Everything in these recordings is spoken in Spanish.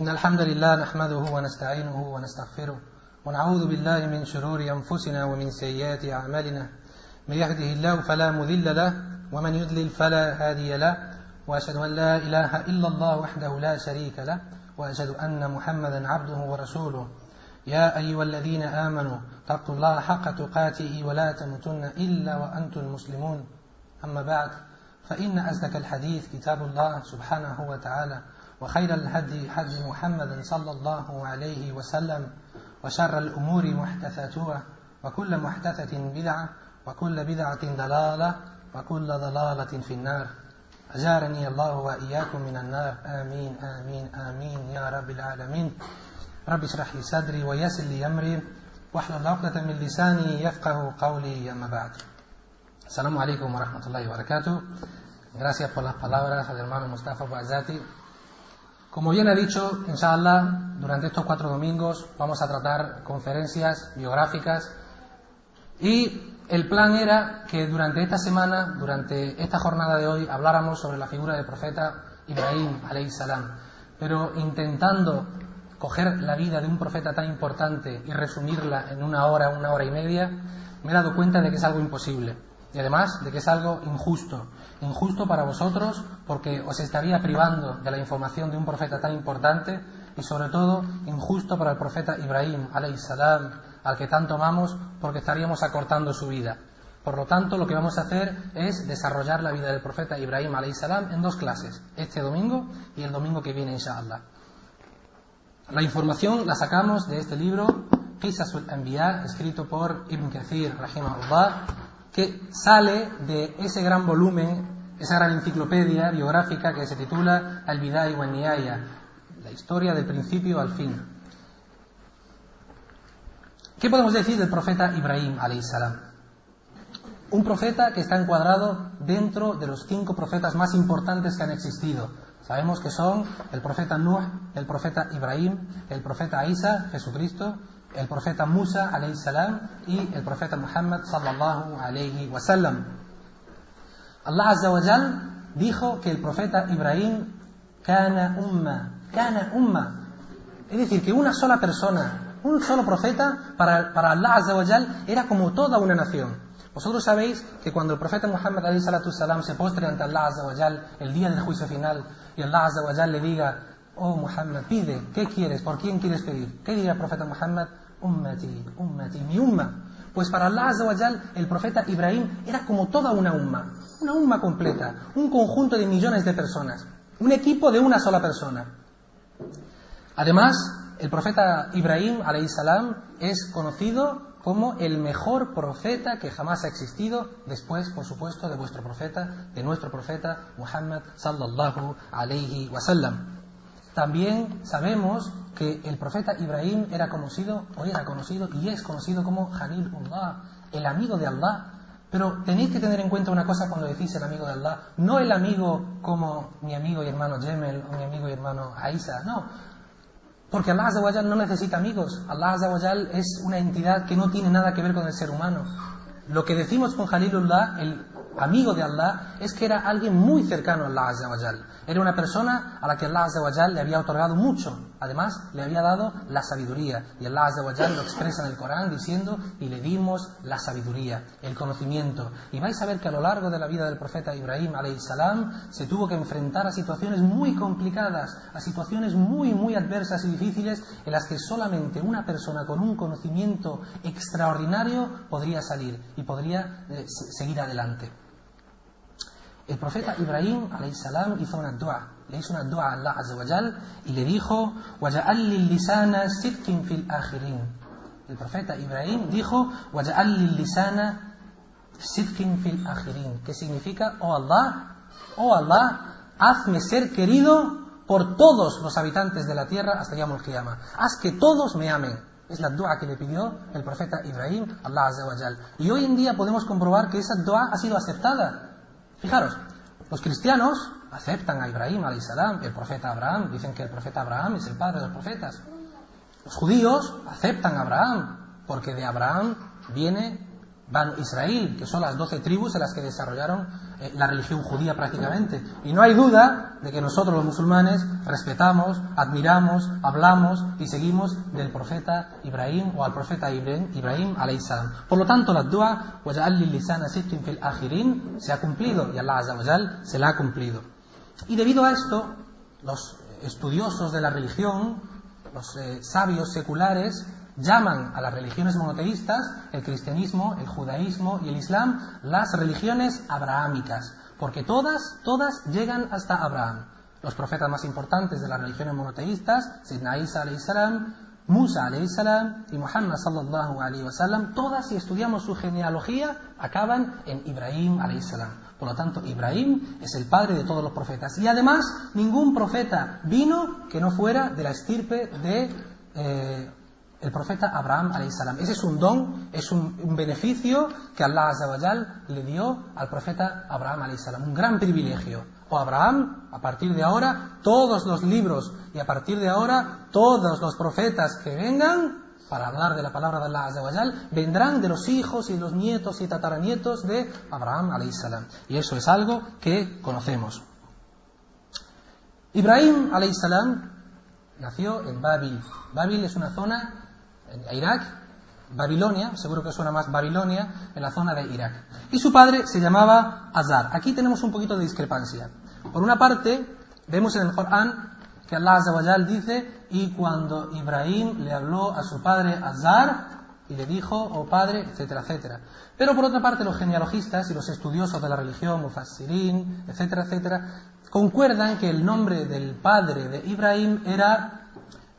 إن الحمد لله نحمده ونستعينه ونستغفره ونعوذ بالله من شرور أنفسنا ومن سيئات أعمالنا. من يهده الله فلا مذل له ومن يضلل فلا هادي له وأشهد أن لا إله إلا الله وحده لا شريك له وأشهد أن محمدا عبده ورسوله. يا أيها الذين آمنوا اتقوا الله حق تقاته ولا تموتن إلا وأنتم مسلمون. أما بعد فإن أصدق الحديث كتاب الله سبحانه وتعالى. وخير الهدي هدي محمد صلى الله عليه وسلم وشر الأمور محدثاتها وكل محدثة بدعة وكل بدعة ضلالة وكل ضلالة في النار. أجارني الله وإياكم من النار. آمين آمين آمين يا رب العالمين. رب اشرح لي صدري ويسر لي أمري واحلل عقدة من لساني يفقه قولي أما بعد. السلام عليكم ورحمة الله وبركاته. Gracias por las palabras al hermano Mustafa Bazati. Como bien ha dicho, inshallah, durante estos cuatro domingos vamos a tratar conferencias biográficas y el plan era que durante esta semana, durante esta jornada de hoy, habláramos sobre la figura del profeta Ibrahim salam, pero intentando coger la vida de un profeta tan importante y resumirla en una hora, una hora y media, me he dado cuenta de que es algo imposible y además de que es algo injusto. Injusto para vosotros porque os estaría privando de la información de un profeta tan importante y sobre todo injusto para el profeta Ibrahim salam, al que tanto amamos porque estaríamos acortando su vida. Por lo tanto, lo que vamos a hacer es desarrollar la vida del profeta Ibrahim salam en dos clases, este domingo y el domingo que viene, inshallah. La información la sacamos de este libro, Qisasul Anbiya, escrito por Ibn Kathir, rahimahullah, que sale de ese gran volumen, esa gran enciclopedia biográfica que se titula Al-Bidai wa Nihaya, la historia del principio al fin. ¿Qué podemos decir del profeta Ibrahim salam? Un profeta que está encuadrado dentro de los cinco profetas más importantes que han existido. Sabemos que son el profeta Nuh, el profeta Ibrahim, el profeta Isa, Jesucristo, el profeta Musa salam y el profeta Muhammad sallallahu alayhi wasallam. Allah azza wa dijo que el profeta Ibrahim kana umma, kana umma. Es decir, que una sola persona, un solo profeta para, para Allah azza wa era como toda una nación. Vosotros sabéis que cuando el profeta Muhammad salam se postre ante Allah azza wa el día del juicio final y Allah azza wa le diga, oh Muhammad, pide, ¿qué quieres? ¿Por quién quieres pedir? ¿Qué diría el profeta Muhammad? Ummati, ummati, mi umma. Pues para Allah azza wa el profeta Ibrahim era como toda una umma, una umma completa, un conjunto de millones de personas, un equipo de una sola persona. Además, el profeta Ibrahim salam es conocido como el mejor profeta que jamás ha existido, después, por supuesto, de vuestro profeta, de nuestro profeta Muhammad sallallahu alayhi wasallam. También sabemos que el profeta Ibrahim era conocido, o era conocido, y es conocido como Halilullah, el amigo de Allah. Pero tenéis que tener en cuenta una cosa cuando decís el amigo de Allah, no el amigo como mi amigo y hermano Jemel o mi amigo y hermano Aisa, no, porque Allah no necesita amigos. Allah es una entidad que no tiene nada que ver con el ser humano. Lo que decimos con Jalilullah, el amigo de Allah, es que era alguien muy cercano a Allah Era una persona a la que Allah le había otorgado mucho. Además, le había dado la sabiduría. Y Allah Azza lo expresa en el Corán diciendo, y le dimos la sabiduría, el conocimiento. Y vais a ver que a lo largo de la vida del profeta Ibrahim salam se tuvo que enfrentar a situaciones muy complicadas, a situaciones muy, muy adversas y difíciles en las que solamente una persona con un conocimiento extraordinario podría salir y podría eh, seguir adelante. El profeta Ibrahim salam hizo una dua le hizo una dua a Allah Azza wa y le dijo, fil. El profeta Ibrahim dijo, lisana fil akhirin, que significa, oh Allah, oh Allah, hazme ser querido por todos los habitantes de la tierra hasta Yamul Qiyamah. Haz que todos me amen. Es la dua que le pidió el profeta Ibrahim, Allah Azza wa Y hoy en día podemos comprobar que esa dua ha sido aceptada. Fijaros, los cristianos aceptan a Ibrahim, salam, el profeta Abraham, dicen que el profeta Abraham es el padre de los profetas. Los judíos aceptan a Abraham, porque de Abraham viene Ban Israel, que son las doce tribus en las que desarrollaron la religión judía prácticamente. Y no hay duda de que nosotros los musulmanes respetamos, admiramos, hablamos y seguimos del profeta Ibrahim o al profeta Ibrahim, Ibrahim salam. Por lo tanto, la dua se ha cumplido y Allah se la ha cumplido. Y debido a esto, los estudiosos de la religión, los eh, sabios seculares, llaman a las religiones monoteístas, el cristianismo, el judaísmo y el islam, las religiones abrahámicas, porque todas, todas llegan hasta Abraham. Los profetas más importantes de las religiones monoteístas, Sidna Isa salam, Musa salam y Muhammad sallallahu alayhi todas si estudiamos su genealogía acaban en Ibrahim salam. Por lo tanto, Ibrahim es el padre de todos los profetas. Y además, ningún profeta vino que no fuera de la estirpe de eh, el profeta Abraham salam. Ese es un don, es un, beneficio que Allah le dio al profeta Abraham salam. Un gran privilegio. O Abraham, a partir de ahora, todos los libros y a partir de ahora, todos los profetas que vengan para hablar de la palabra de Allah vendrán de los hijos y los nietos y tataranietos de Abraham salam. Y eso es algo que conocemos. Ibrahim salam nació en Babil. Babil es una zona en Irak, Babilonia, seguro que suena más Babilonia, en la zona de Irak. Y su padre se llamaba Azar. Aquí tenemos un poquito de discrepancia. Por una parte, vemos en el Corán que Allah Azawajal dice, y cuando Ibrahim le habló a su padre Azar, y le dijo, oh padre, etcétera, etcétera. Pero por otra parte, los genealogistas y los estudiosos de la religión, Mufassirin, etcétera, etcétera, concuerdan que el nombre del padre de Ibrahim era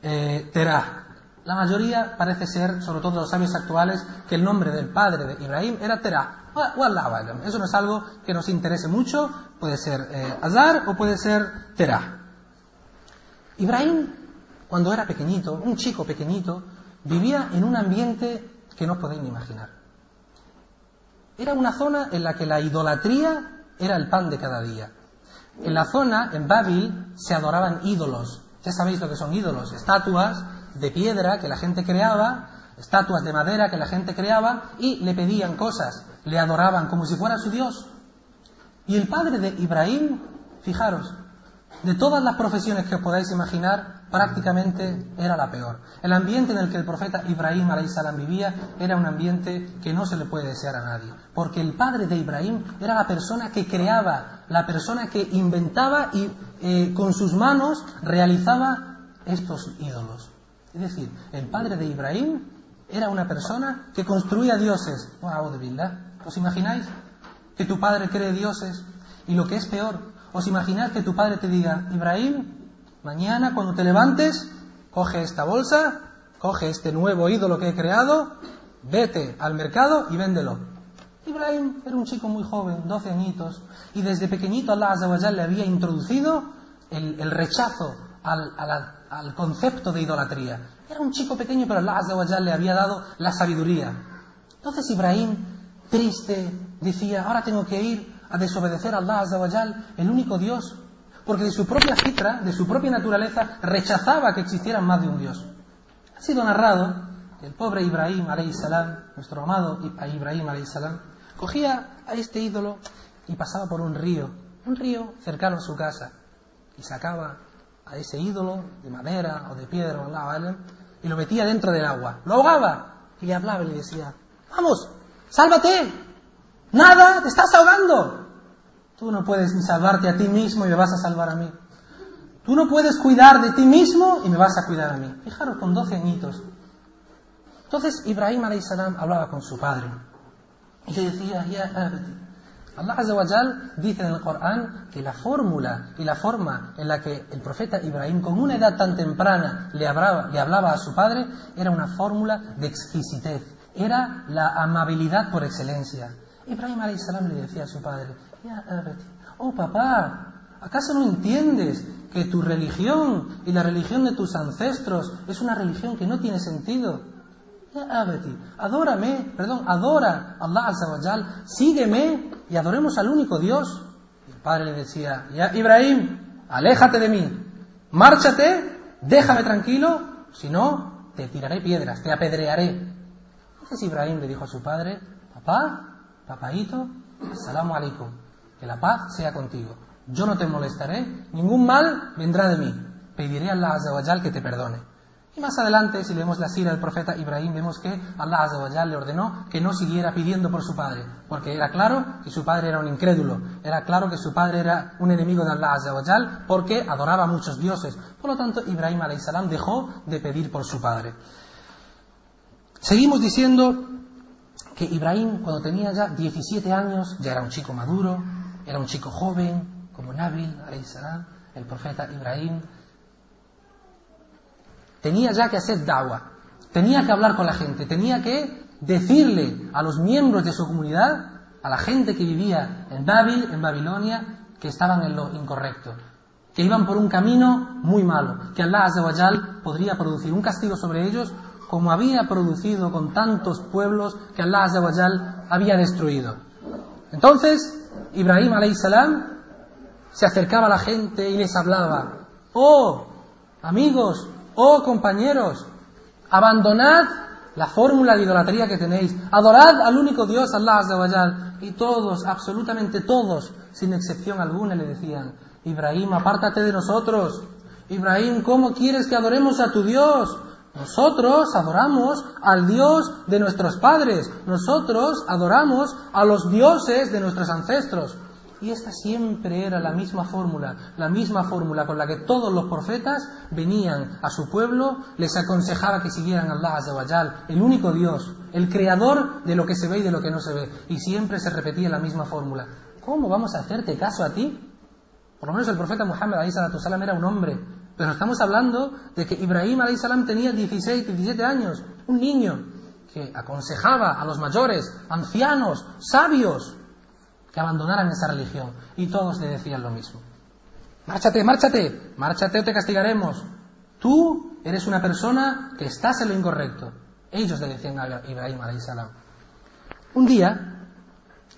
eh, Terah. La mayoría parece ser, sobre todo los sabios actuales, que el nombre del padre de Ibrahim era Terah. Eso no es algo que nos interese mucho, puede ser eh, Azar o puede ser Terah. Ibrahim, cuando era pequeñito, un chico pequeñito, vivía en un ambiente que no podéis ni imaginar. Era una zona en la que la idolatría era el pan de cada día. En la zona, en Babil, se adoraban ídolos. Ya sabéis lo que son ídolos, estatuas de piedra que la gente creaba, estatuas de madera que la gente creaba y le pedían cosas, le adoraban como si fuera su Dios. Y el padre de Ibrahim, fijaros, de todas las profesiones que os podáis imaginar, prácticamente era la peor. El ambiente en el que el profeta Ibrahim salam vivía era un ambiente que no se le puede desear a nadie. Porque el padre de Ibrahim era la persona que creaba, la persona que inventaba y eh, con sus manos realizaba estos ídolos. Es decir, el padre de Ibrahim era una persona que construía dioses. ¿Os imagináis que tu padre cree dioses? Y lo que es peor, ¿os imagináis que tu padre te diga, Ibrahim, mañana cuando te levantes, coge esta bolsa, coge este nuevo ídolo que he creado, vete al mercado y véndelo? Ibrahim era un chico muy joven, 12 añitos, y desde pequeñito Allah le había introducido el, rechazo al, a la al concepto de idolatría. Era un chico pequeño, pero Allah Azza le había dado la sabiduría. Entonces Ibrahim, triste, decía, ahora tengo que ir a desobedecer a Allah Azza el único Dios, porque de su propia citra, de su propia naturaleza, rechazaba que existiera más de un Dios. Ha sido narrado que el pobre Ibrahim salam, nuestro amado Ibrahim salam, cogía a este ídolo y pasaba por un río, un río cercano a su casa, y sacaba a ese ídolo de madera o de piedra, ¿vale? y lo metía dentro del agua. Lo ahogaba y le hablaba y le decía, vamos, sálvate, nada, te estás ahogando. Tú no puedes ni salvarte a ti mismo y me vas a salvar a mí. Tú no puedes cuidar de ti mismo y me vas a cuidar a mí. Fijaros, con 12 añitos. Entonces Ibrahim salam hablaba con su padre y le decía, ya Allah Azza dice en el Corán que la fórmula y la forma en la que el profeta Ibrahim, con una edad tan temprana, le hablaba, le hablaba a su padre, era una fórmula de exquisitez, era la amabilidad por excelencia. Ibrahim salam le decía a su padre, oh papá, ¿acaso no entiendes que tu religión y la religión de tus ancestros es una religión que no tiene sentido? Adórame, perdón, adora a Allah Azza sígueme y adoremos al único Dios. Y el padre le decía, ya Ibrahim, aléjate de mí, márchate, déjame tranquilo, si no, te tiraré piedras, te apedrearé. Entonces Ibrahim le dijo a su padre, papá, papaito, salamu alaikum. que la paz sea contigo. Yo no te molestaré, ningún mal vendrá de mí. Pediré a Allah Azawajal que te perdone. Y más adelante, si leemos la sira del profeta Ibrahim, vemos que Allah Azawajal le ordenó que no siguiera pidiendo por su padre, porque era claro que su padre era un incrédulo, era claro que su padre era un enemigo de Allah Azawajal, porque adoraba a muchos dioses. Por lo tanto, Ibrahim salam dejó de pedir por su padre. Seguimos diciendo que Ibrahim, cuando tenía ya 17 años, ya era un chico maduro, era un chico joven, como Nabil, salam, el profeta Ibrahim, tenía ya que hacer dawa, tenía que hablar con la gente, tenía que decirle a los miembros de su comunidad, a la gente que vivía en Babil, en Babilonia, que estaban en lo incorrecto, que iban por un camino muy malo, que Allah Azawajal podría producir un castigo sobre ellos como había producido con tantos pueblos que Allah Azawajal había destruido. Entonces, Ibrahim salam se acercaba a la gente y les hablaba, oh, amigos, oh, compañeros, abandonad la fórmula de idolatría que tenéis, adorad al único Dios, Allah Azawajal, y todos, absolutamente todos, sin excepción alguna, le decían, Ibrahim, apártate de nosotros, Ibrahim, ¿cómo quieres que adoremos a tu Dios? Nosotros adoramos al Dios de nuestros padres, nosotros adoramos a los dioses de nuestros ancestros. Y esta siempre era la misma fórmula, la misma fórmula con la que todos los profetas venían a su pueblo, les aconsejaba que siguieran a Allah Azawajal, el único Dios, el creador de lo que se ve y de lo que no se ve. Y siempre se repetía la misma fórmula. ¿Cómo vamos a hacerte caso a ti? Por lo menos el profeta Muhammad salam era un hombre, pero estamos hablando de que Ibrahim salam tenía 16, 17 años, un niño que aconsejaba a los mayores, ancianos, sabios, que abandonaran esa religión. Y todos le decían lo mismo. Márchate, márchate, márchate o te castigaremos. Tú eres una persona que estás en lo incorrecto. Ellos le decían a Ibrahim salam. Un día,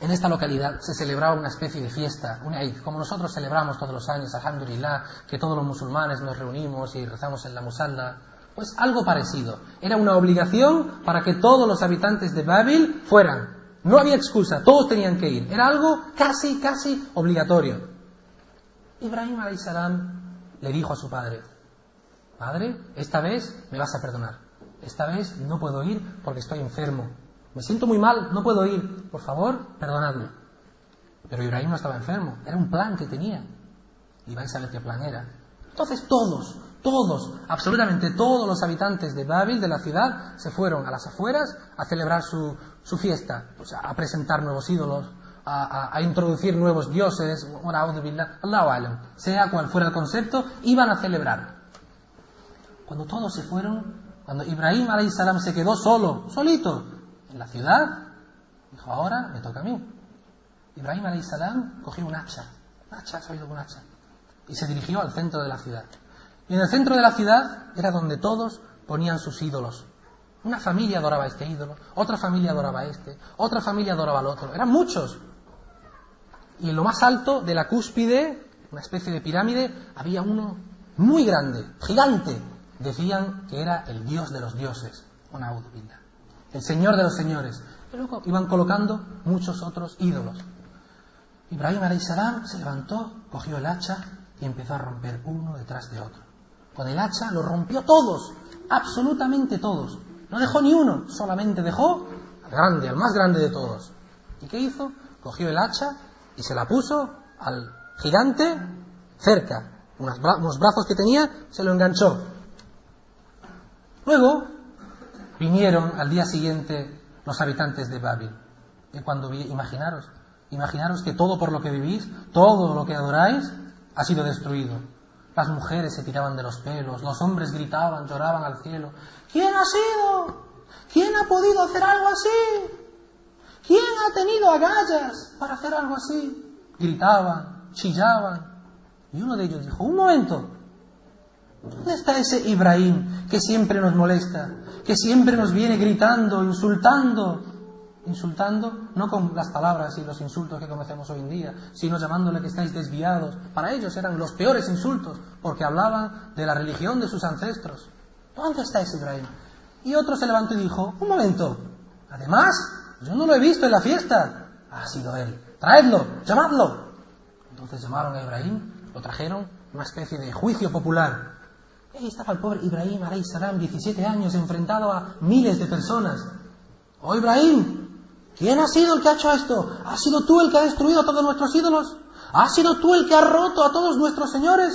en esta localidad se celebraba una especie de fiesta, un Eid, como nosotros celebramos todos los años, alhamdulillah, que todos los musulmanes nos reunimos y rezamos en la musalla. Pues algo parecido. Era una obligación para que todos los habitantes de Babil fueran. No había excusa, todos tenían que ir. Era algo casi, casi obligatorio. Ibrahim salam le dijo a su padre, Padre, esta vez me vas a perdonar. Esta vez no puedo ir porque estoy enfermo. Me siento muy mal, no puedo ir. Por favor, perdonadme. Pero Ibrahim no estaba enfermo, era un plan que tenía. Y vais a ver qué plan era. Entonces todos, todos, absolutamente todos los habitantes de Babil, de la ciudad, se fueron a las afueras a celebrar su, fiesta, pues a presentar nuevos ídolos, a, a, introducir nuevos dioses, sea cual fuera el concepto, iban a celebrar. Cuando todos se fueron, cuando Ibrahim salam se quedó solo, solito, en la ciudad, dijo, ahora me toca a mí. Ibrahim salam cogió un hacha, un hacha, un hacha, y se dirigió al centro de la ciudad. Y en el centro de la ciudad era donde todos ponían sus ídolos. Una familia adoraba este ídolo, otra familia adoraba este, otra familia adoraba al otro. Eran muchos. Y en lo más alto de la cúspide, una especie de pirámide, había uno muy grande, gigante. Decían que era el dios de los dioses, una el señor de los señores. Y luego iban colocando muchos otros ídolos. Ibrahim salam se levantó, cogió el hacha y empezó a romper uno detrás de otro. Con el hacha lo rompió todos, absolutamente todos. No dejó ni uno, solamente dejó al grande, al más grande de todos. ¿Y qué hizo? Cogió el hacha y se la puso al gigante cerca. Unos brazos que tenía, se lo enganchó. Luego vinieron al día siguiente los habitantes de Babil. Y cuando vi, imaginaros, imaginaros que todo por lo que vivís, todo lo que adoráis, ha sido destruido. Las mujeres se tiraban de los pelos, los hombres gritaban, lloraban al cielo. ¿Quién ha sido? ¿Quién ha podido hacer algo así? ¿Quién ha tenido agallas para hacer algo así? Gritaban, chillaban. Y uno de ellos dijo, un momento, ¿dónde está ese Ibrahim que siempre nos molesta, que siempre nos viene gritando, insultando? Insultando, no con las palabras y los insultos que conocemos hoy en día, sino llamándole que estáis desviados. Para ellos eran los peores insultos, porque hablaban de la religión de sus ancestros. ¿Dónde está ese Ibrahim? Y otro se levantó y dijo, un momento, además, yo no lo he visto en la fiesta. Ha sido él. Traedlo, llamadlo. Entonces llamaron a Ibrahim, lo trajeron, una especie de juicio popular. Ahí estaba el pobre Ibrahim, salam, 17 años, enfrentado a miles de personas. Oh Ibrahim, ¿quién ha sido el que ha hecho esto? ¿Has sido tú el que ha destruido a todos nuestros ídolos? ¿Has sido tú el que ha roto a todos nuestros señores?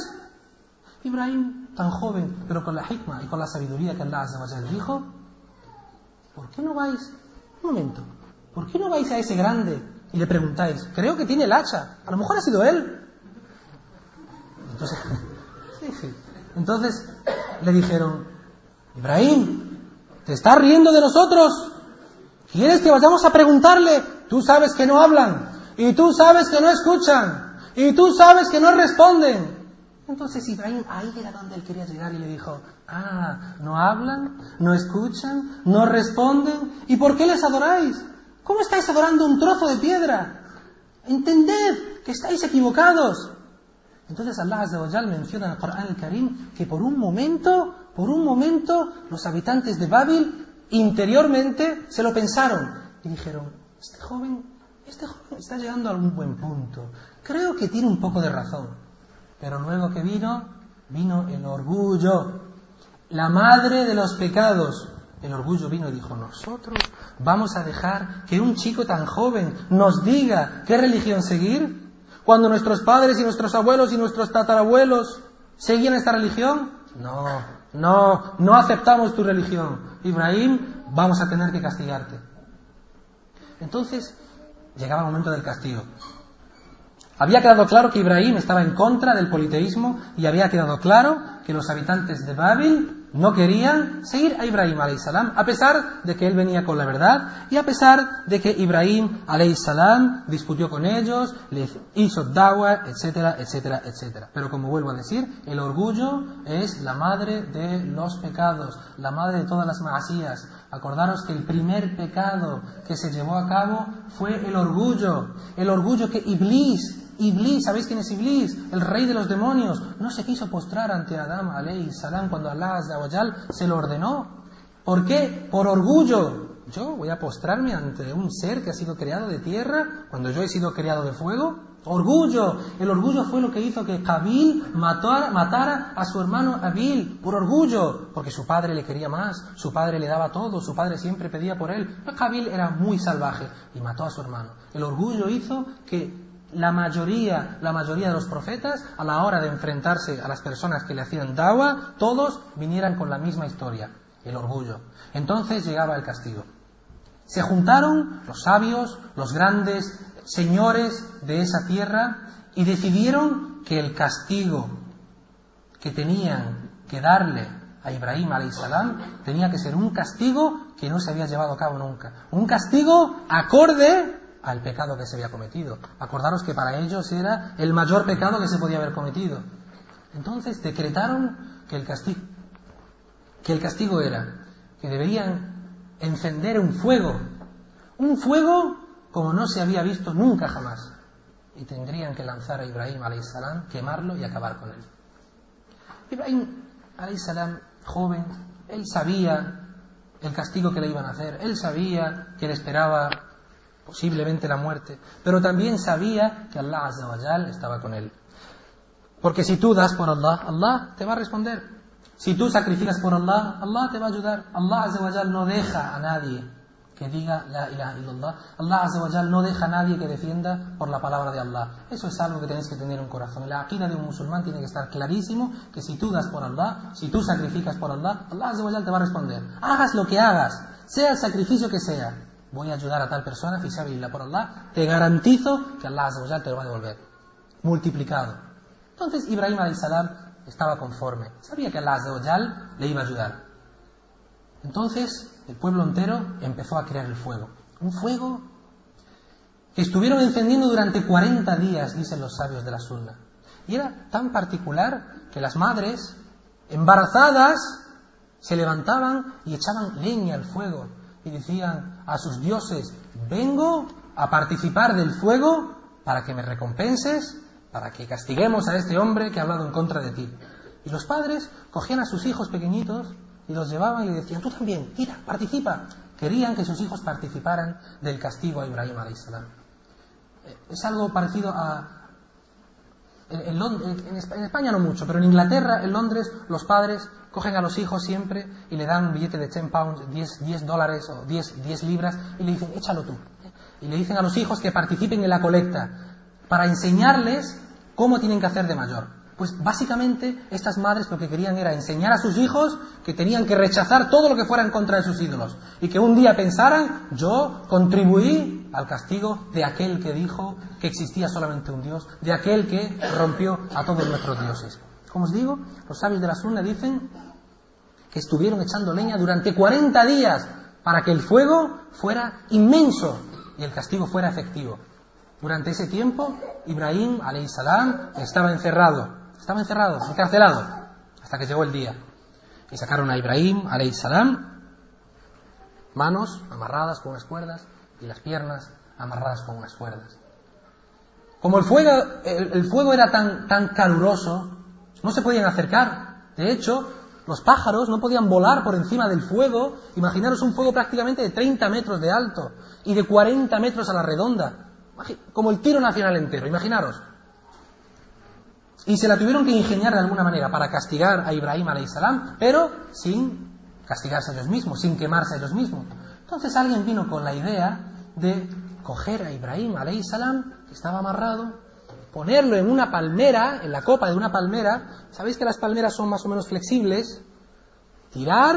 Ibrahim, tan joven, pero con la hikma y con la sabiduría que Allah dijo, ¿por qué no vais? Un momento, ¿por qué no vais a ese grande y le preguntáis, creo que tiene el hacha, a lo mejor ha sido él? Entonces, Entonces le dijeron, Ibrahim, ¿te estás riendo de nosotros? ¿Quieres que vayamos a preguntarle? Tú sabes que no hablan, y tú sabes que no escuchan, y tú sabes que no responden. Entonces Ibrahim ahí era donde él quería llegar y le dijo, ah, no hablan, no escuchan, no responden, ¿y por qué les adoráis? ¿Cómo estáis adorando un trozo de piedra? Entended que estáis equivocados. Entonces Allah Azza menciona en el Corán el Karim que por un momento, por un momento, los habitantes de Babil interiormente se lo pensaron y dijeron, este joven, este joven está llegando a un buen punto. Creo que tiene un poco de razón. Pero luego que vino, vino el orgullo, la madre de los pecados. El orgullo vino y dijo, nosotros vamos a dejar que un chico tan joven nos diga qué religión seguir. Cuando nuestros padres y nuestros abuelos y nuestros tatarabuelos seguían esta religión, no, no, no aceptamos tu religión. Ibrahim, vamos a tener que castigarte. Entonces, llegaba el momento del castigo. Había quedado claro que Ibrahim estaba en contra del politeísmo y había quedado claro que los habitantes de Babil no querían seguir a Ibrahim salam a pesar de que él venía con la verdad y a pesar de que Ibrahim salam discutió con ellos, les hizo dawa, etcétera, etcétera, etcétera. Pero como vuelvo a decir, el orgullo es la madre de los pecados, la madre de todas las maasías. Acordaros que el primer pecado que se llevó a cabo fue el orgullo, el orgullo que Iblis Iblis, ¿sabéis quién es Iblis? El rey de los demonios. No se quiso postrar ante Adam alayhi salam cuando Allah se lo ordenó. ¿Por qué? Por orgullo. Yo voy a postrarme ante un ser que ha sido creado de tierra cuando yo he sido creado de fuego. Orgullo. El orgullo fue lo que hizo que Kabil matara, a su hermano Abil por orgullo, porque su padre le quería más, su padre le daba todo, su padre siempre pedía por él. Kabil era muy salvaje y mató a su hermano. El orgullo hizo que la mayoría, la mayoría de los profetas, a la hora de enfrentarse a las personas que le hacían dawa, todos vinieran con la misma historia, el orgullo. Entonces llegaba el castigo. Se juntaron los sabios, los grandes señores de esa tierra y decidieron que el castigo que tenían que darle a Ibrahim salam tenía que ser un castigo que no se había llevado a cabo nunca. Un castigo acorde al pecado que se había cometido. Acordaros que para ellos era el mayor pecado que se podía haber cometido. Entonces decretaron que el castigo, que el castigo era que deberían encender un fuego, un fuego como no se había visto nunca jamás, y tendrían que lanzar a Ibrahim salam, quemarlo y acabar con él. Ibrahim salam, joven, él sabía el castigo que le iban a hacer, él sabía que le esperaba posiblemente la muerte, pero también sabía que Allah Azza estaba con él. Porque si tú das por Allah, Allah te va a responder. Si tú sacrificas por Allah, Allah te va a ayudar. Allah Azza no deja a nadie que diga la ilaha illallah. Allah Azza no deja a nadie que defienda por la palabra de Allah. Eso es algo que tenéis que tener en corazón. La aqida de un musulmán tiene que estar clarísimo que si tú das por Allah, si tú sacrificas por Allah, Allah Azza te va a responder. Hagas lo que hagas, sea el sacrificio que sea voy a ayudar a tal persona, fisabilillah por Allah, te garantizo que Allah Azza te lo va a devolver, multiplicado. Entonces Ibrahim salam estaba conforme, sabía que Allah Azza le iba a ayudar. Entonces el pueblo entero empezó a crear el fuego, un fuego que estuvieron encendiendo durante 40 días, dicen los sabios de la Sunna. Y era tan particular que las madres, embarazadas, se levantaban y echaban leña al fuego y decían a sus dioses, vengo a participar del fuego para que me recompenses, para que castiguemos a este hombre que ha hablado en contra de ti. Y los padres cogían a sus hijos pequeñitos y los llevaban y le decían, tú también, tira, participa. Querían que sus hijos participaran del castigo a Ibrahim a.s. Eh, es algo parecido a en, en, España no mucho, pero en Inglaterra, en Londres, los padres cogen a los hijos siempre y le dan un billete de 10 pounds, 10, 10 dólares o 10, 10 libras y le dicen, échalo tú. Y le dicen a los hijos que participen en la colecta para enseñarles cómo tienen que hacer de mayor. Pues básicamente estas madres lo que querían era enseñar a sus hijos que tenían que rechazar todo lo que fuera en contra de sus ídolos y que un día pensaran, yo contribuí al castigo de aquel que dijo que existía solamente un Dios, de aquel que rompió a todos nuestros dioses. Como os digo, los sabios de la Sunna dicen que estuvieron echando leña durante 40 días para que el fuego fuera inmenso y el castigo fuera efectivo. Durante ese tiempo, Ibrahim, salam, estaba encerrado estaba encerrado, encarcelado, hasta que llegó el día. Y sacaron a Ibrahim, salam, manos amarradas con unas cuerdas y las piernas amarradas con unas cuerdas. Como el fuego, el, fuego era tan, tan caluroso, no se podían acercar. De hecho, los pájaros no podían volar por encima del fuego. Imaginaros un fuego prácticamente de 30 metros de alto y de 40 metros a la redonda. Como el tiro nacional entero, imaginaros. Y se la tuvieron que ingeniar de alguna manera para castigar a Ibrahim salam, pero sin castigarse a ellos mismos, sin quemarse a ellos mismos. Entonces alguien vino con la idea de coger a Ibrahim salam, que estaba amarrado, ponerlo en una palmera, en la copa de una palmera. Sabéis que las palmeras son más o menos flexibles. Tirar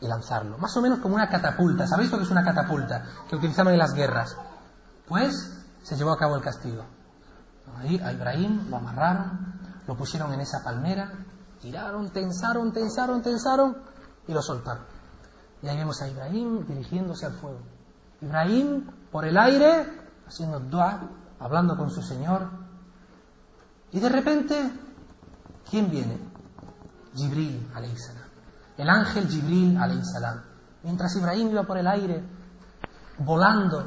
y lanzarlo. Más o menos como una catapulta. ¿Sabéis lo que es una catapulta? Que utilizaban en las guerras. Pues se llevó a cabo el castigo. Ahí a Ibrahim lo amarraron, lo pusieron en esa palmera, tiraron, tensaron, tensaron, tensaron y lo soltaron. Y ahí vemos a Ibrahim dirigiéndose al fuego. Ibrahim por el aire, haciendo dua, hablando con su Señor. Y de repente, ¿quién viene? Jibril, salam. El ángel Jibril, salam. Mientras Ibrahim iba por el aire, volando,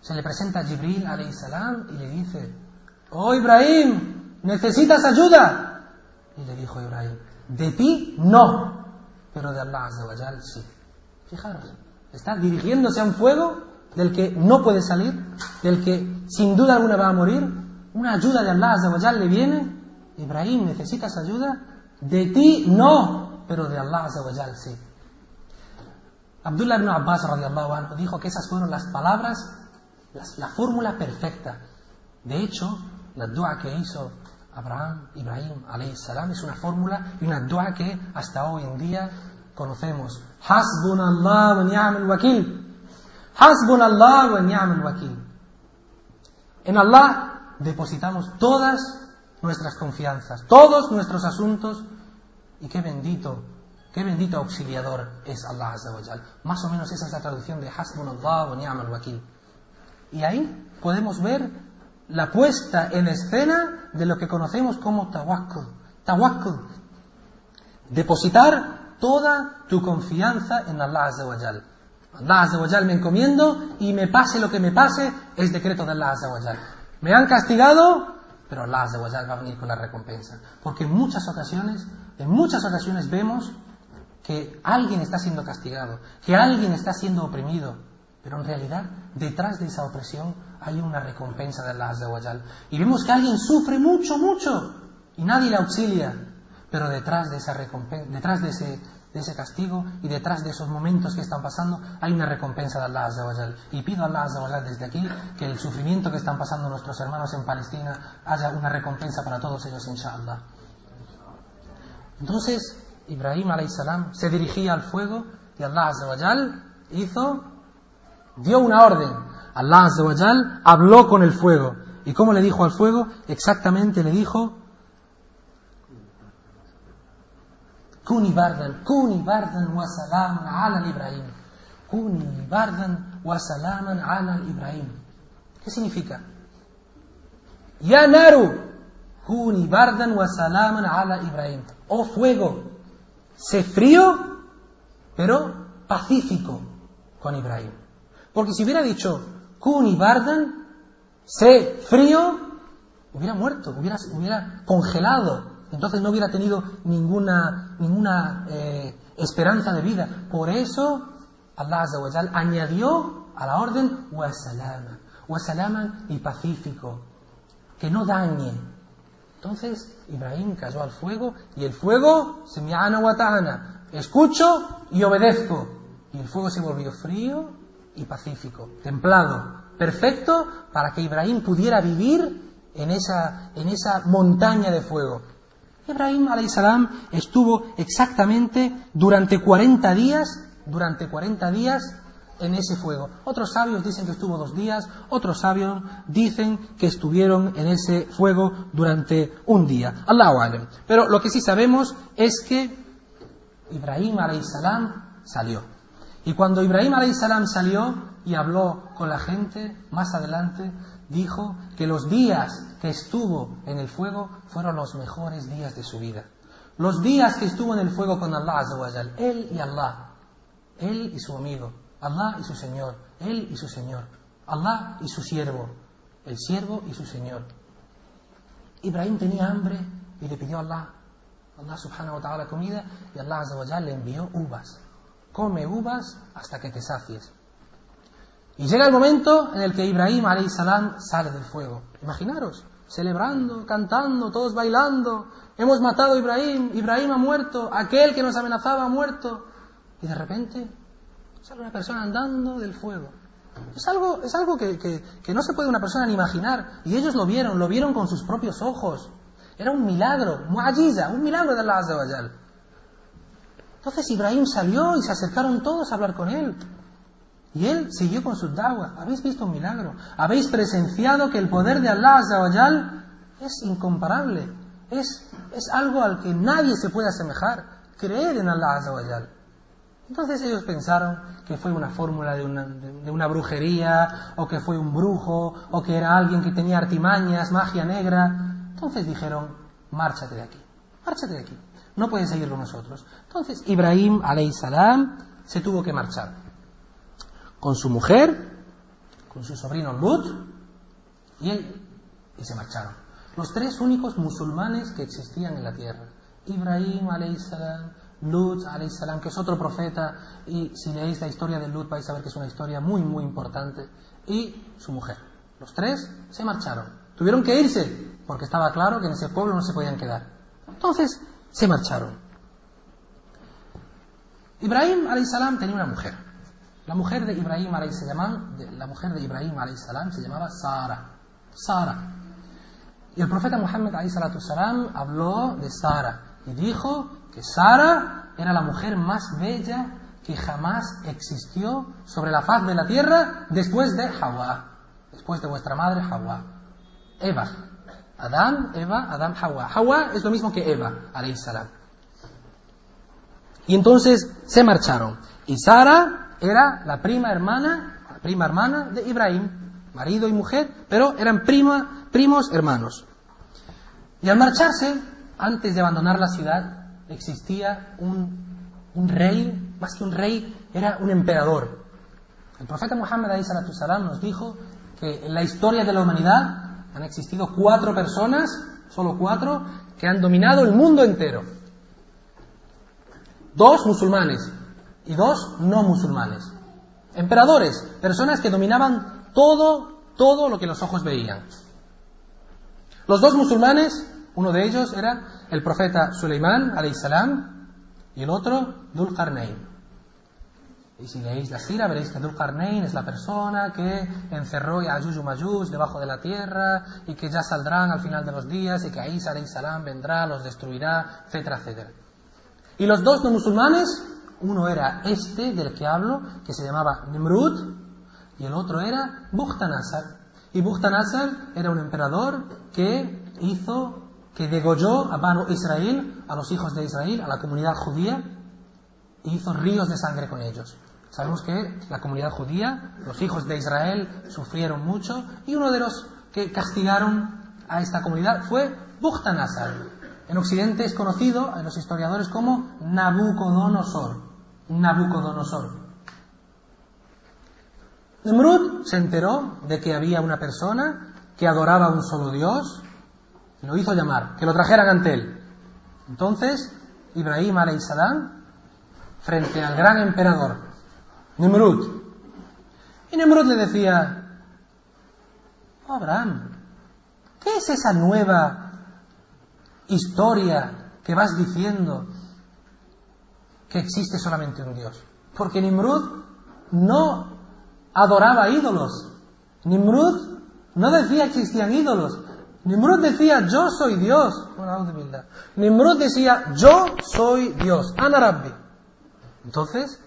se le presenta a Jibril, salam, y le dice, oh Ibrahim, ¿necesitas ayuda? Y le dijo Ibrahim, de ti no, pero de Allah Azawajal sí. Fijaros, está dirigiéndose a un fuego del que no puede salir, del que sin duda alguna va a morir. Una ayuda de Allah Azawajal le viene. Ibrahim, ¿necesitas ayuda? De ti no, pero de Allah Azawajal sí. Abdullah ibn Abbas anhu dijo que esas fueron las palabras, la fórmula perfecta. De hecho, la dua que hizo Abraham, Ibrahim, salam, es una fórmula y una dua que hasta hoy en día conocemos. Hasbunallah wa ni'mal wakil. Hasbunallah wa ni'mal wakil. En Allah depositamos todas nuestras confianzas, todos nuestros asuntos y qué bendito, qué bendito auxiliador es Allah Azza Más o menos esa es la traducción de Hasbunallah wa ni'mal wakil. Y ahí podemos ver la puesta en escena de lo que conocemos como tawakkul. Tawakkul. Depositar toda tu confianza en Allah Azza. Allah Azza me encomiendo y me pase lo que me pase, es decreto de Allah Azza Me han castigado, pero Allah Azza wa va a venir con la recompensa. Porque en muchas ocasiones, en muchas ocasiones vemos que alguien está siendo castigado, que alguien está siendo oprimido, pero en realidad detrás de esa opresión hay una recompensa de Allah Azza Y vemos que alguien sufre mucho, mucho y nadie le auxilia. Pero detrás de esa recompensa, detrás de ese, de ese castigo y detrás de esos momentos que están pasando hay una recompensa de Allah Azza Y pido a Allah Azza desde aquí que el sufrimiento que están pasando nuestros hermanos en Palestina haya una recompensa para todos ellos, inshallah. Entonces, Ibrahim salam se dirigía al fuego y Allah Azza hizo, dio una orden Allah Azza habló con el fuego. ¿Y cómo le dijo al fuego? Exactamente le dijo, Kuni bardan wa salaman ala Ibrahim. Kuni bardan wa salaman ala Ibrahim. ¿Qué significa? Ya naru, kuni bardan wa salaman ala Ibrahim. Oh fuego, sé frío, pero pacífico con Ibrahim. Porque si hubiera dicho, Kuni Bardan, sé frío, hubiera muerto, hubiera, hubiera congelado. Entonces no hubiera tenido ninguna, ninguna eh, esperanza de vida. Por eso Allah añadió a la orden wasalama, wasalama y pacífico, que no dañe. Entonces Ibrahim cayó al fuego y el fuego, se me watana, escucho y obedezco. Y el fuego se volvió frío y pacífico, templado, perfecto para que Ibrahim pudiera vivir en esa, en esa montaña de fuego. Ibrahim salam estuvo exactamente durante 40 días, durante 40 días en ese fuego. Otros sabios dicen que estuvo dos días, otros sabios dicen que estuvieron en ese fuego durante un día. Allahu. Pero lo que sí sabemos es que Ibrahim salam salió. Y cuando Ibrahim salam salió y habló con la gente, más adelante dijo que los días que estuvo en el fuego fueron los mejores días de su vida. Los días que estuvo en el fuego con Allah él y Allah, él y su amigo, Allah y su Señor, Él y su Señor, Allah y su siervo, el siervo y su Señor. Ibrahim tenía hambre y le pidió a Allah, Allah subhanahu wa ta'ala comida y Allah le envió uvas. Come uvas hasta que te sacies. Y llega el momento en el que Ibrahim salam sale del fuego. Imaginaros, celebrando, cantando, todos bailando. Hemos matado a Ibrahim, Ibrahim ha muerto, aquel que nos amenazaba ha muerto. Y de repente Sale una persona andando del fuego. Es algo, es algo que, que, no se puede una persona ni imaginar. Y ellos lo vieron, lo vieron con sus propios ojos. Era un milagro, muajiza, un milagro de Allah Azza Entonces Ibrahim salió y se acercaron todos a hablar con él. Y él siguió con su dawa. Habéis visto un milagro. Habéis presenciado que el poder de Allah Azza es incomparable. Es, es algo al que nadie se puede asemejar. Creer en Allah Azza entonces ellos pensaron que fue una fórmula de una, brujería, o que fue un brujo, o que era alguien que tenía artimañas, magia negra. Entonces dijeron, márchate de aquí, márchate de aquí, no puedes seguirlo nosotros. Entonces Ibrahim, salam, se tuvo que marchar. Con su mujer, con su sobrino Lut, y él, y se marcharon. Los tres únicos musulmanes que existían en la tierra. Ibrahim, salam, Lut, salam, que es otro profeta, y si leéis la historia de Lut vais a ver que es una historia muy, muy importante, y su mujer. Los tres se marcharon. Tuvieron que irse, porque estaba claro que en ese pueblo no se podían quedar. Entonces, se marcharon. Ibrahim salam tenía una mujer. La mujer de Ibrahim la mujer de Ibrahim se llamaba Sara. Sara. Y el profeta Muhammad salam habló de Sara y dijo que Sara era la mujer más bella que jamás existió sobre la faz de la tierra después de Hawa, después de vuestra madre Hawa. Eva. Adán, Eva, Adán, Hawa. Hawa es lo mismo que Eva. Y entonces se marcharon. Y Sara era la prima hermana, la prima hermana de Ibrahim, marido y mujer, pero eran prima, primos hermanos. Y al marcharse, antes de abandonar la ciudad, existía un, rey, más que un rey, era un emperador. El profeta Muhammad salam nos dijo que en la historia de la humanidad han existido cuatro personas, solo cuatro, que han dominado el mundo entero. Dos musulmanes y dos no musulmanes. Emperadores, personas que dominaban todo, todo lo que los ojos veían. Los dos musulmanes, uno de ellos era el profeta Suleimán, salam, y el otro, Dul Y si leéis la sira, veréis que Dul es la persona que encerró a Ya'juj debajo de la tierra y que ya saldrán al final de los días y que Isa salam vendrá, los destruirá, etcétera, etcétera. Y los dos no musulmanes, uno era este del que hablo, que se llamaba Nimrud, y el otro era Bukhtanasar. Y Bukhtanasar era un emperador que hizo que degolló a Banu Israel, a los hijos de Israel, a la comunidad judía, e hizo ríos de sangre con ellos. Sabemos que la comunidad judía, los hijos de Israel, sufrieron mucho, y uno de los que castigaron a esta comunidad fue Bukhtanasar. En Occidente es conocido en los historiadores como Nabucodonosor. Nabucodonosor. Nemrud se enteró de que había una persona que adoraba a un solo Dios, lo hizo llamar, que lo trajeran ante él. Entonces, Ibrahim salam frente al gran emperador, Nimrud. Y Nimrud le decía, oh, Abraham, ¿qué es esa nueva historia que vas diciendo que existe solamente un Dios. Porque Nimrud no adoraba ídolos. Nimrud no decía existían ídolos. Nimrud decía, yo soy Dios. Nimrud decía, yo soy Dios. Ana Entonces,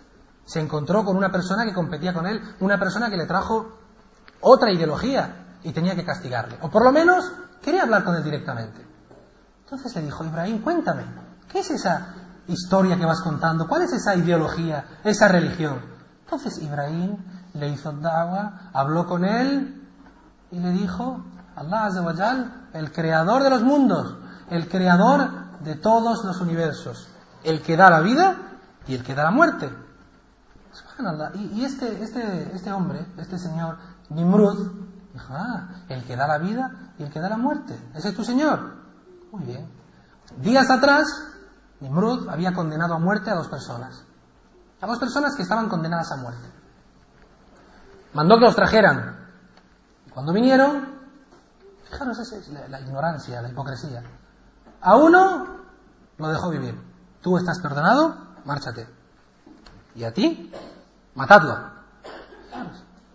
se encontró con una persona que competía con él, una persona que le trajo otra ideología y tenía que castigarle. O por lo menos quería hablar con él directamente. Entonces le dijo, Ibrahim, cuéntame, ¿qué es esa historia que vas contando? ¿Cuál es esa ideología, esa religión? Entonces Ibrahim le hizo da'wah, habló con él y le dijo, Allah Azawajal, el creador de los mundos, el creador de todos los universos, el que da la vida y el que da la muerte. Y, este, este, este hombre, este señor, Nimrud, dijo, ah, el que da la vida y el que da la muerte, ese es tu señor. Muy bien. Días atrás, Nimrud había condenado a muerte a dos personas. A dos personas que estaban condenadas a muerte. Mandó que los trajeran. Cuando vinieron, fijaros, esa es la, ignorancia, la hipocresía. A uno lo dejó vivir. Tú estás perdonado, márchate. Y a ti, matadlo.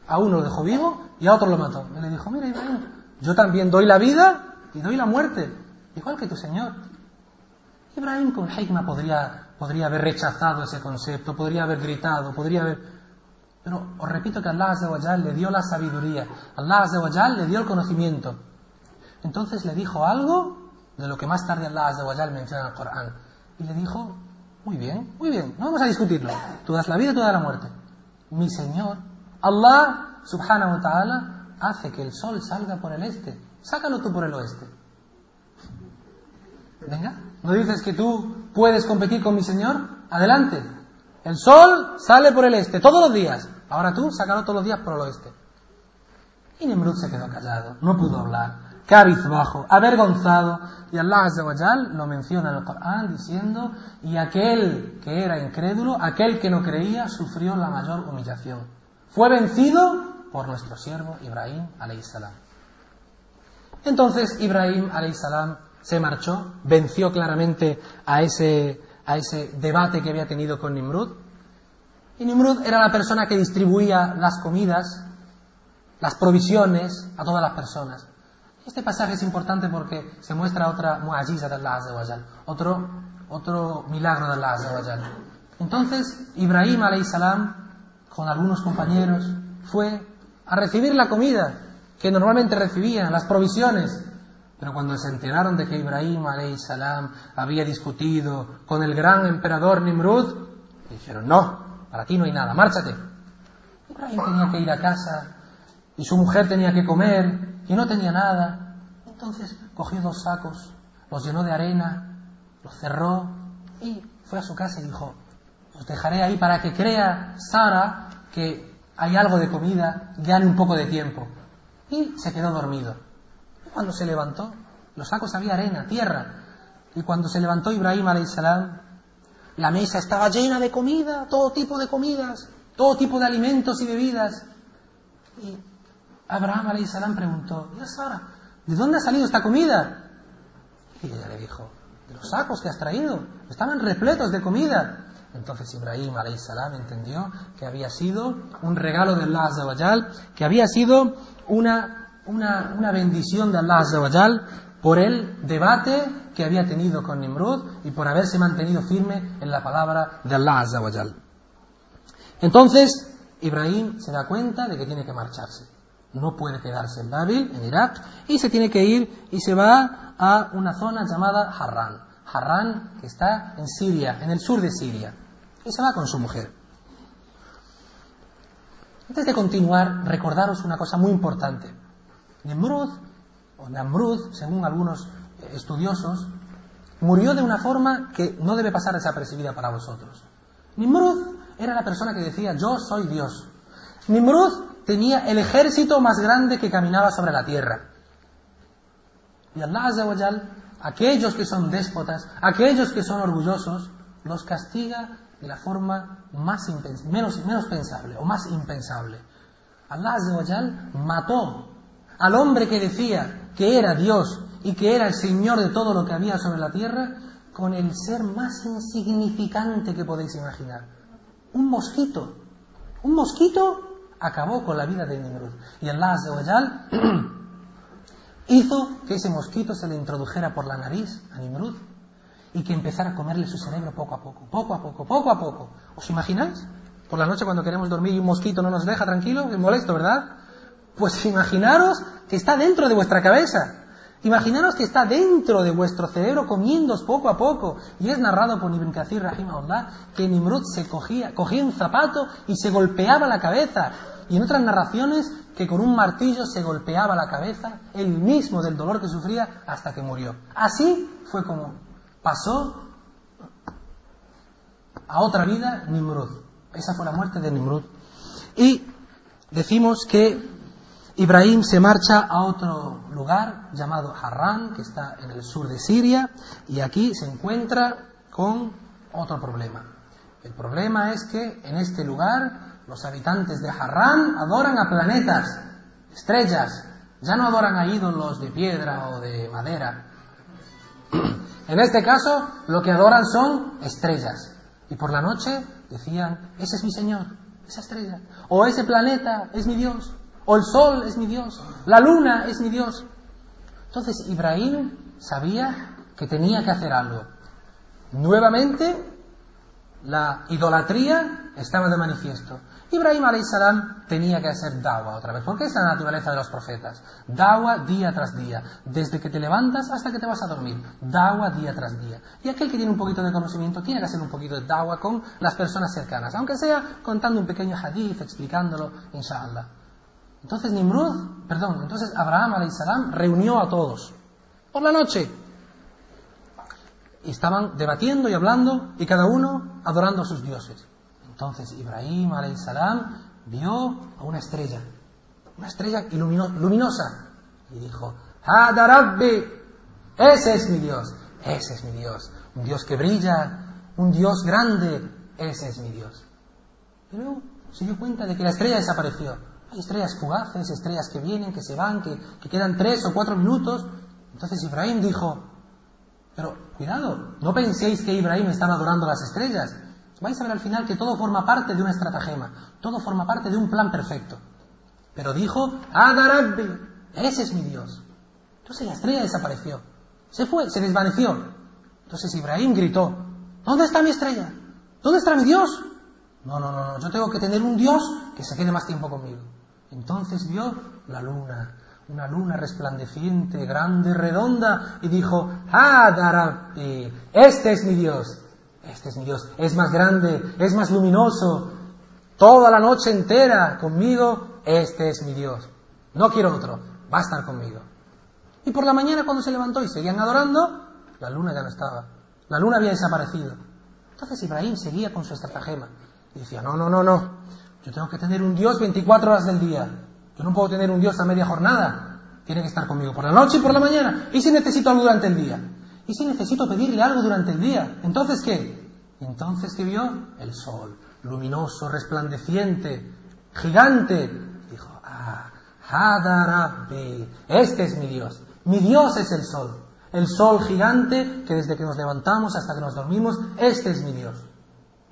A uno lo dejó vivo y a otro lo mató. Y le dijo, mira yo también doy la vida y doy la muerte, igual que tu Señor. Ibrahim con Hikmah podría, podría haber rechazado ese concepto, podría haber gritado, podría haber... Pero os repito que Allah Azawajal le dio la sabiduría, Allah Azawajal le dio el conocimiento. Entonces le dijo algo de lo que más tarde Allah Azawajal menciona en el Corán. Y le dijo, muy bien, muy bien, no vamos a discutirlo. Tú das la vida tú das la muerte. Mi Señor, Allah subhanahu wa ta'ala, hace que el sol salga por el este. Sácalo tú por el oeste. Venga, ¿no dices que tú puedes competir con mi Señor? Adelante. El sol sale por el este todos los días. Ahora tú sácalo todos los días por el oeste. Y Nimrud se quedó callado, no pudo hablar, cabizbajo, avergonzado. Y Allah Azzawajal lo menciona en el Corán diciendo, y aquel que era incrédulo, aquel que no creía, sufrió la mayor humillación. Fue vencido por nuestro siervo Ibrahim salam. Entonces Ibrahim salam se marchó, venció claramente a ese, a ese debate que había tenido con Nimrud. Y Nimrud era la persona que distribuía las comidas, las provisiones a todas las personas. Este pasaje es importante porque se muestra otra muajiza de Allah Azza otro, otro milagro de Allah Azza Entonces, Ibrahim salam con algunos compañeros fue a recibir la comida que normalmente recibían, las provisiones. Pero cuando se enteraron de que Ibrahim salam había discutido con el gran emperador Nimrud, dijeron, no, para ti no hay nada, márchate. Ibrahim tenía que ir a casa y su mujer tenía que comer y no tenía nada. Entonces cogió dos sacos, los llenó de arena, los cerró y fue a su casa y dijo, os dejaré ahí para que crea Sara que hay algo de comida, gane un poco de tiempo. Y se quedó dormido. Cuando se levantó, los sacos había arena, tierra. Y cuando se levantó Ibrahim salam, la mesa estaba llena de comida, todo tipo de comidas, todo tipo de alimentos y bebidas. Y Abraham salam preguntó, ¿y Sara, ¿de dónde ha salido esta comida? Y ella le dijo, de los sacos que has traído, estaban repletos de comida. Entonces Ibrahim salam entendió que había sido un regalo de Allah que había sido una una, bendición de Allah Azawajal por el debate que había tenido con Nimrud y por haberse mantenido firme en la palabra de Allah Azawajal. Entonces, Ibrahim se da cuenta de que tiene que marcharse. No puede quedarse en Babil, en Irak, y se tiene que ir y se va a una zona llamada Harran. Harran, que está en Siria, en el sur de Siria. Y se va con su mujer. Antes de continuar, recordaros una cosa muy importante. Nimrud, o Namrud, según algunos estudiosos, murió de una forma que no debe pasar desapercibida para vosotros. Nimrud era la persona que decía, yo soy Dios. Nimrud tenía el ejército más grande que caminaba sobre la tierra. Y Allah Azawajal, aquellos que son déspotas, aquellos que son orgullosos, los castiga de la forma más menos, menos pensable o más impensable. Allah Azawajal mató al hombre que decía que era Dios y que era el Señor de todo lo que había sobre la tierra, con el ser más insignificante que podéis imaginar. Un mosquito. Un mosquito acabó con la vida de Nimrud. Y Allah Azzawajal hizo que ese mosquito se le introdujera por la nariz a Nimrud y que empezara a comerle su cerebro poco a poco, poco a poco, poco a poco. ¿Os imagináis? Por la noche cuando queremos dormir y un mosquito no nos deja tranquilo, es molesto, ¿verdad? Pues imaginaros que está dentro de vuestra cabeza. Imaginaros que está dentro de vuestro cerebro comiéndos poco a poco. Y es narrado por Ibn Kathir Rahimahullah que Nimrud se cogía, cogía un zapato y se golpeaba la cabeza. Y en otras narraciones que con un martillo se golpeaba la cabeza, él mismo del dolor que sufría, hasta que murió. Así fue como pasó a otra vida Nimrud. Esa fue la muerte de Nimrud. Y decimos que Ibrahim se marcha a otro lugar llamado Harran, que está en el sur de Siria, y aquí se encuentra con otro problema. El problema es que en este lugar los habitantes de Harran adoran a planetas, estrellas, ya no adoran a ídolos de piedra o de madera. En este caso, lo que adoran son estrellas. Y por la noche decían, ese es mi Señor, esa estrella. O ese planeta es mi Dios. O el sol es mi Dios. La luna es mi Dios. Entonces Ibrahim sabía que tenía que hacer algo. Nuevamente, la idolatría estaba de manifiesto. Ibrahim salam tenía que hacer dawa otra vez, porque es la naturaleza de los profetas. Dawa día tras día, desde que te levantas hasta que te vas a dormir. Dawa día tras día. Y aquel que tiene un poquito de conocimiento tiene que hacer un poquito de dawa con las personas cercanas, aunque sea contando un pequeño hadith, explicándolo, inshallah. Entonces Nimrud, perdón, entonces Abraham salam reunió a todos por la noche. Y estaban debatiendo y hablando y cada uno adorando a sus dioses. Entonces Ibrahim salam vio a una estrella, una estrella luminosa, y dijo, Hada Rabbi, ese es mi Dios, ese es mi Dios, un Dios que brilla, un Dios grande, ese es mi Dios. Y luego se dio cuenta de que la estrella desapareció. Hay estrellas fugaces, estrellas que vienen, que se van, que, que quedan tres o cuatro minutos. Entonces Ibrahim dijo, pero cuidado, no penséis que Ibrahim estaba adorando las estrellas vais a ver al final que todo forma parte de una estratagema, todo forma parte de un plan perfecto. Pero dijo, Adarabbi, ese es mi Dios. Entonces la estrella desapareció, se fue, se desvaneció. Entonces Ibrahim gritó, ¿dónde está mi estrella? ¿Dónde está mi Dios? No, no, no, yo tengo que tener un Dios que se quede más tiempo conmigo. Entonces vio la luna, una luna resplandeciente, grande, redonda, y dijo, Adarabbi, este es mi Dios. Este es mi Dios, es más grande, es más luminoso, toda la noche entera conmigo, este es mi Dios. No quiero otro, va a estar conmigo. Y por la mañana cuando se levantó y seguían adorando, la luna ya no estaba. La luna había desaparecido. Entonces Ibrahim seguía con su estratagema. Y decía, no, no, no, no. Yo tengo que tener un Dios 24 horas del día. Yo no puedo tener un Dios a media jornada. Tiene que estar conmigo por la noche y por la mañana. ¿Y si necesito algo durante el día? ¿Y si necesito pedirle algo durante el día? Entonces, ¿qué? entonces, ¿qué vio? El sol, luminoso, resplandeciente, gigante. Dijo, ah, Hadarabbi, este es mi Dios. Mi Dios es el sol. El sol gigante que desde que nos levantamos hasta que nos dormimos, este es mi Dios.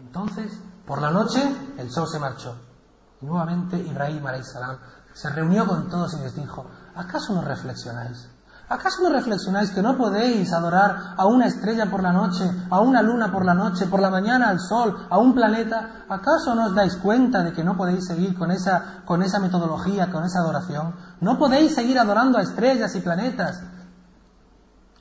Entonces, por la noche, el sol se marchó. Y nuevamente Ibrahim salam se reunió con todos y les dijo, ¿acaso no reflexionáis? ¿Acaso no reflexionáis que no podéis adorar a una estrella por la noche, a una luna por la noche, por la mañana al sol, a un planeta? ¿Acaso no os dais cuenta de que no podéis seguir con esa, con esa metodología, con esa adoración? ¿No podéis seguir adorando a estrellas y planetas?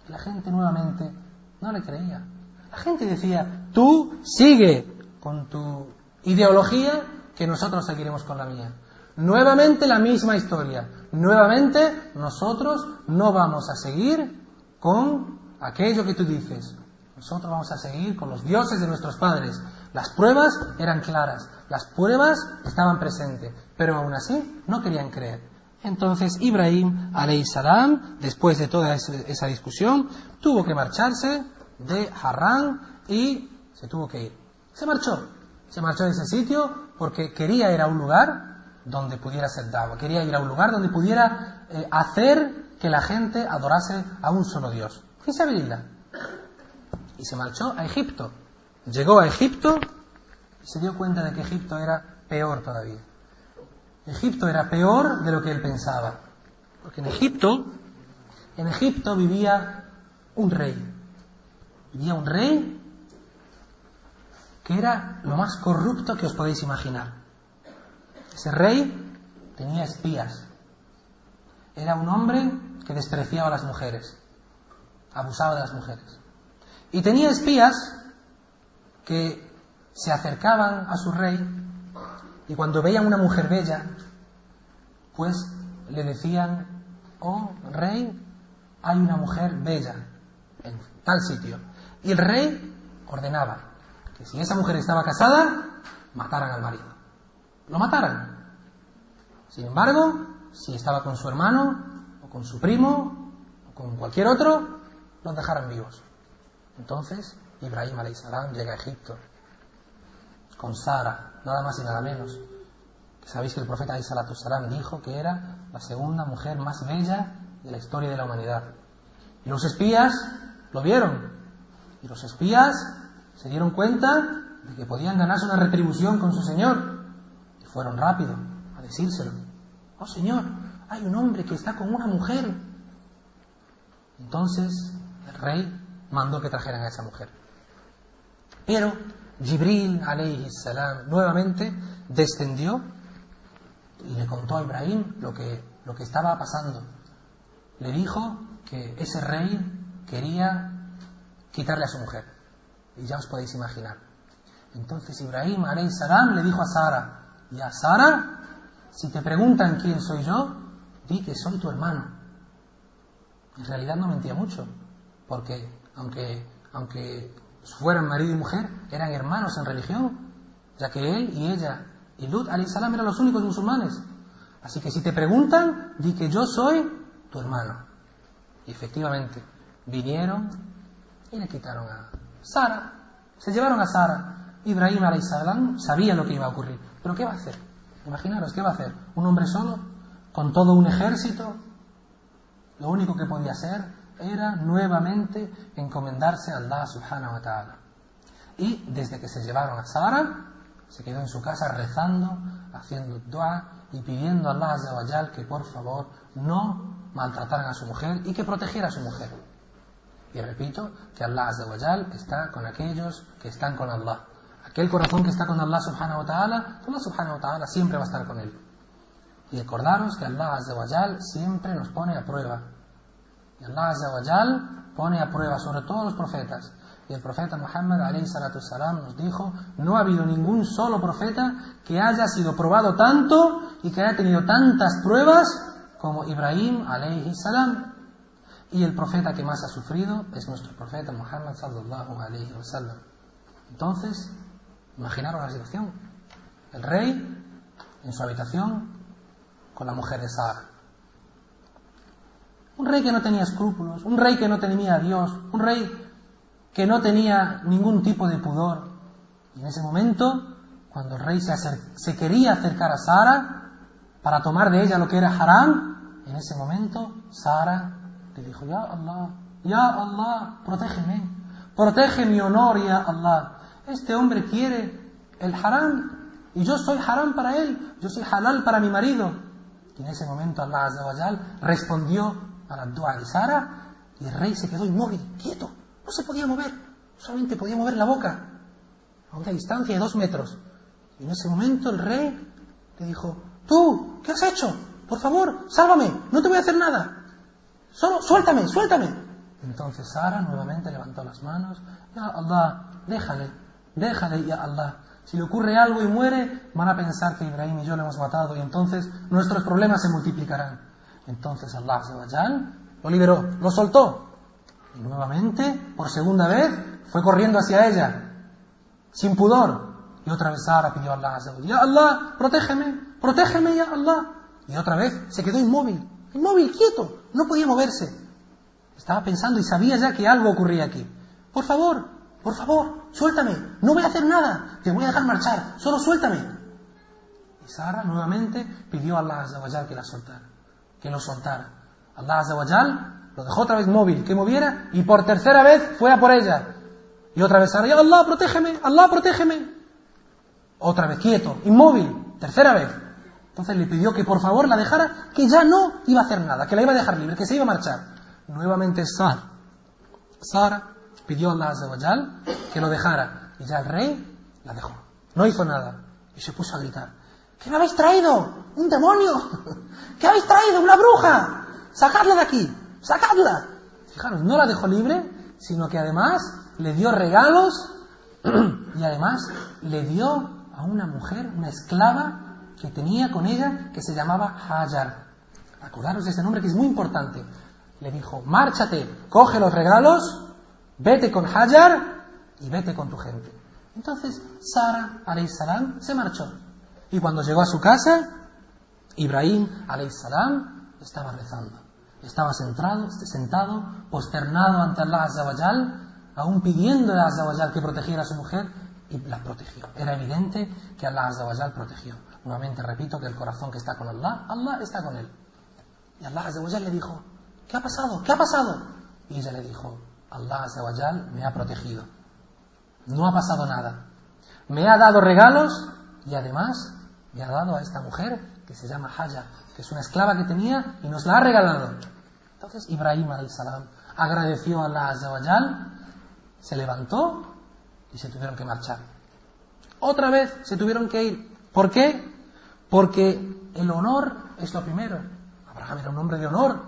La gente nuevamente no le creía. La gente decía, tú sigue con tu ideología que nosotros seguiremos con la mía. Nuevamente la misma historia. Nuevamente nosotros no vamos a seguir con aquello que tú dices. Nosotros vamos a seguir con los dioses de nuestros padres. Las pruebas eran claras, las pruebas estaban presentes, pero aún así no querían creer. Entonces Ibrahim, salam, después de toda esa discusión, tuvo que marcharse de Harran y se tuvo que ir. Se marchó. Se marchó de ese sitio porque quería ir a un lugar donde pudiera ser dawa. Quería ir a un lugar donde pudiera eh, hacer que la gente adorase a un solo Dios. Y se marchó a Egipto. Llegó a Egipto y se dio cuenta de que Egipto era peor todavía. Egipto era peor de lo que él pensaba. Porque en Egipto, en Egipto vivía un rey. Vivía un rey que era lo más corrupto que os podéis imaginar. Ese rey tenía espías. Era un hombre que despreciaba a las mujeres, abusaba de las mujeres. Y tenía espías que se acercaban a su rey y cuando veían una mujer bella, pues le decían, oh rey, hay una mujer bella en tal sitio. Y el rey ordenaba que si esa mujer estaba casada, mataran al marido. Lo mataran. Sin embargo, si estaba con su hermano, o con su primo, o con cualquier otro, los dejaran vivos. Entonces, Ibrahim salam llega a Egipto con Sara, nada más y nada menos. Sabéis que el profeta salam dijo que era la segunda mujer más bella de la historia de la humanidad. Y los espías lo vieron. Y los espías se dieron cuenta de que podían ganarse una retribución con su señor. Y fueron rápido a decírselo. Oh Señor, hay un hombre que está con una mujer. Entonces el rey mandó que trajeran a esa mujer. Pero Jibril alayhi salam nuevamente descendió y le contó a Ibrahim lo que, lo que estaba pasando. Le dijo que ese rey quería quitarle a su mujer. Y ya os podéis imaginar. Entonces Ibrahim salam le dijo a Sara, ya Sara, si te preguntan quién soy yo, di que soy tu hermano. En realidad no mentía mucho, porque aunque, aunque fueran marido y mujer, eran hermanos en religión, ya que él y ella y Lut salam eran los únicos musulmanes. Así que si te preguntan, di que yo soy tu hermano. Y efectivamente, vinieron y le quitaron a Sara. Se llevaron a Sara. Ibrahim salam sabía lo que iba a ocurrir. Pero ¿qué va a hacer? Imaginaros, ¿qué va a hacer? ¿Un hombre solo? ¿Con todo un ejército? Lo único que podía hacer era nuevamente encomendarse a Allah subhanahu wa ta'ala. Y desde que se llevaron a Sara, se quedó en su casa rezando, haciendo dua y pidiendo a Allah que por favor no maltrataran a su mujer y que protegiera a su mujer. Y repito que Allah está con aquellos que están con Allah. Aquel corazón que está con Allah subhanahu wa ta'ala, Allah subhanahu wa ta'ala siempre va a estar con él. Y recordaros que Allah siempre nos pone a prueba. Y Allah pone a prueba sobre todos los profetas. Y el profeta Muhammad salam nos dijo, no ha habido ningún solo profeta que haya sido probado tanto y que haya tenido tantas pruebas como Ibrahim salam. Y el profeta que más ha sufrido es nuestro profeta Muhammad sallallahu alayhi wasallam. Entonces, imaginaros la situación. El rey en su habitación con la mujer de Sara. Un rey que no tenía escrúpulos, un rey que no tenía a Dios, un rey que no tenía ningún tipo de pudor. Y en ese momento, cuando el rey se, quería acercar a Sara para tomar de ella lo que era haram, en ese momento Sara le dijo, Ya Allah, Ya Allah, protégeme, protege mi honor, Ya Allah. Este hombre quiere el haram y yo soy haram para él, yo soy halal para mi marido. Y en ese momento Allah respondió a la dua de Sara y el rey se quedó inmóvil, quieto. No se podía mover, solamente podía mover la boca a una distancia de dos metros. Y en ese momento el rey le dijo, tú, ¿qué has hecho? Por favor, sálvame, no te voy a hacer nada. Solo, suéltame, suéltame. Entonces Sara nuevamente levantó las manos, ya Allah, déjale, déjale, ya Allah. Si le ocurre algo y muere, van a pensar que Ibrahim y yo le hemos matado y entonces nuestros problemas se multiplicarán. Entonces Allah lo liberó, lo soltó. Y nuevamente, por segunda vez, fue corriendo hacia ella, sin pudor. Y otra vez Sara pidió a Allah, Ya Allah, protégeme, protégeme, Ya Allah. Y otra vez se quedó inmóvil, inmóvil, quieto, no podía moverse. Estaba pensando y sabía ya que algo ocurría aquí. Por favor, por favor, suéltame, no voy a hacer nada, te voy a dejar marchar, solo suéltame. Y Sara nuevamente pidió a Allah que la soltara, que lo soltara. Allah Azawajal lo dejó otra vez móvil, que moviera, y por tercera vez fue a por ella. Y otra vez Sara, Allah, protégeme, Allah, protégeme. Otra vez quieto, inmóvil, tercera vez. Entonces le pidió que por favor la dejara, que ya no iba a hacer nada, que la iba a dejar libre, que se iba a marchar. Nuevamente Sara, Sara pidió a Allah Azawajal que lo dejara. Y ya el rey la dejó. No hizo nada. Y se puso a gritar. ¿Qué me habéis traído? ¡Un demonio! ¿Qué habéis traído? ¡Una bruja! ¡Sacadla de aquí! ¡Sacadla! Fijaros, no la dejó libre, sino que además le dio regalos y además le dio a una mujer, una esclava que tenía con ella, que se llamaba Hajar. Acordaros de ese nombre que es muy importante. Le dijo, márchate, coge los regalos, vete con Hajar y vete con tu gente. Entonces Sara, salam, se marchó. Y cuando llegó a su casa, Ibrahim, salam, estaba rezando. Estaba sentado, sentado, posternado ante Allah Azzawajal, aún pidiendo a Azzawajal que protegiera a su mujer, y la protegió. Era evidente que Allah Azzawajal protegió. Nuevamente repito que el corazón que está con Allah, Allah está con él. Y Allah Azzawajal le dijo, ¿qué ha pasado? ¿Qué ha pasado? Y ella le dijo, Allah Azzawajal me ha protegido. No ha pasado nada. Me ha dado regalos y además me ha dado a esta mujer que se llama Haya, que es una esclava que tenía y nos la ha regalado. Entonces Ibrahim salam agradeció a Allah Azzawajal, se levantó y se tuvieron que marchar. Otra vez se tuvieron que ir. ¿Por qué? Porque el honor es lo primero. Abraham era un hombre de honor.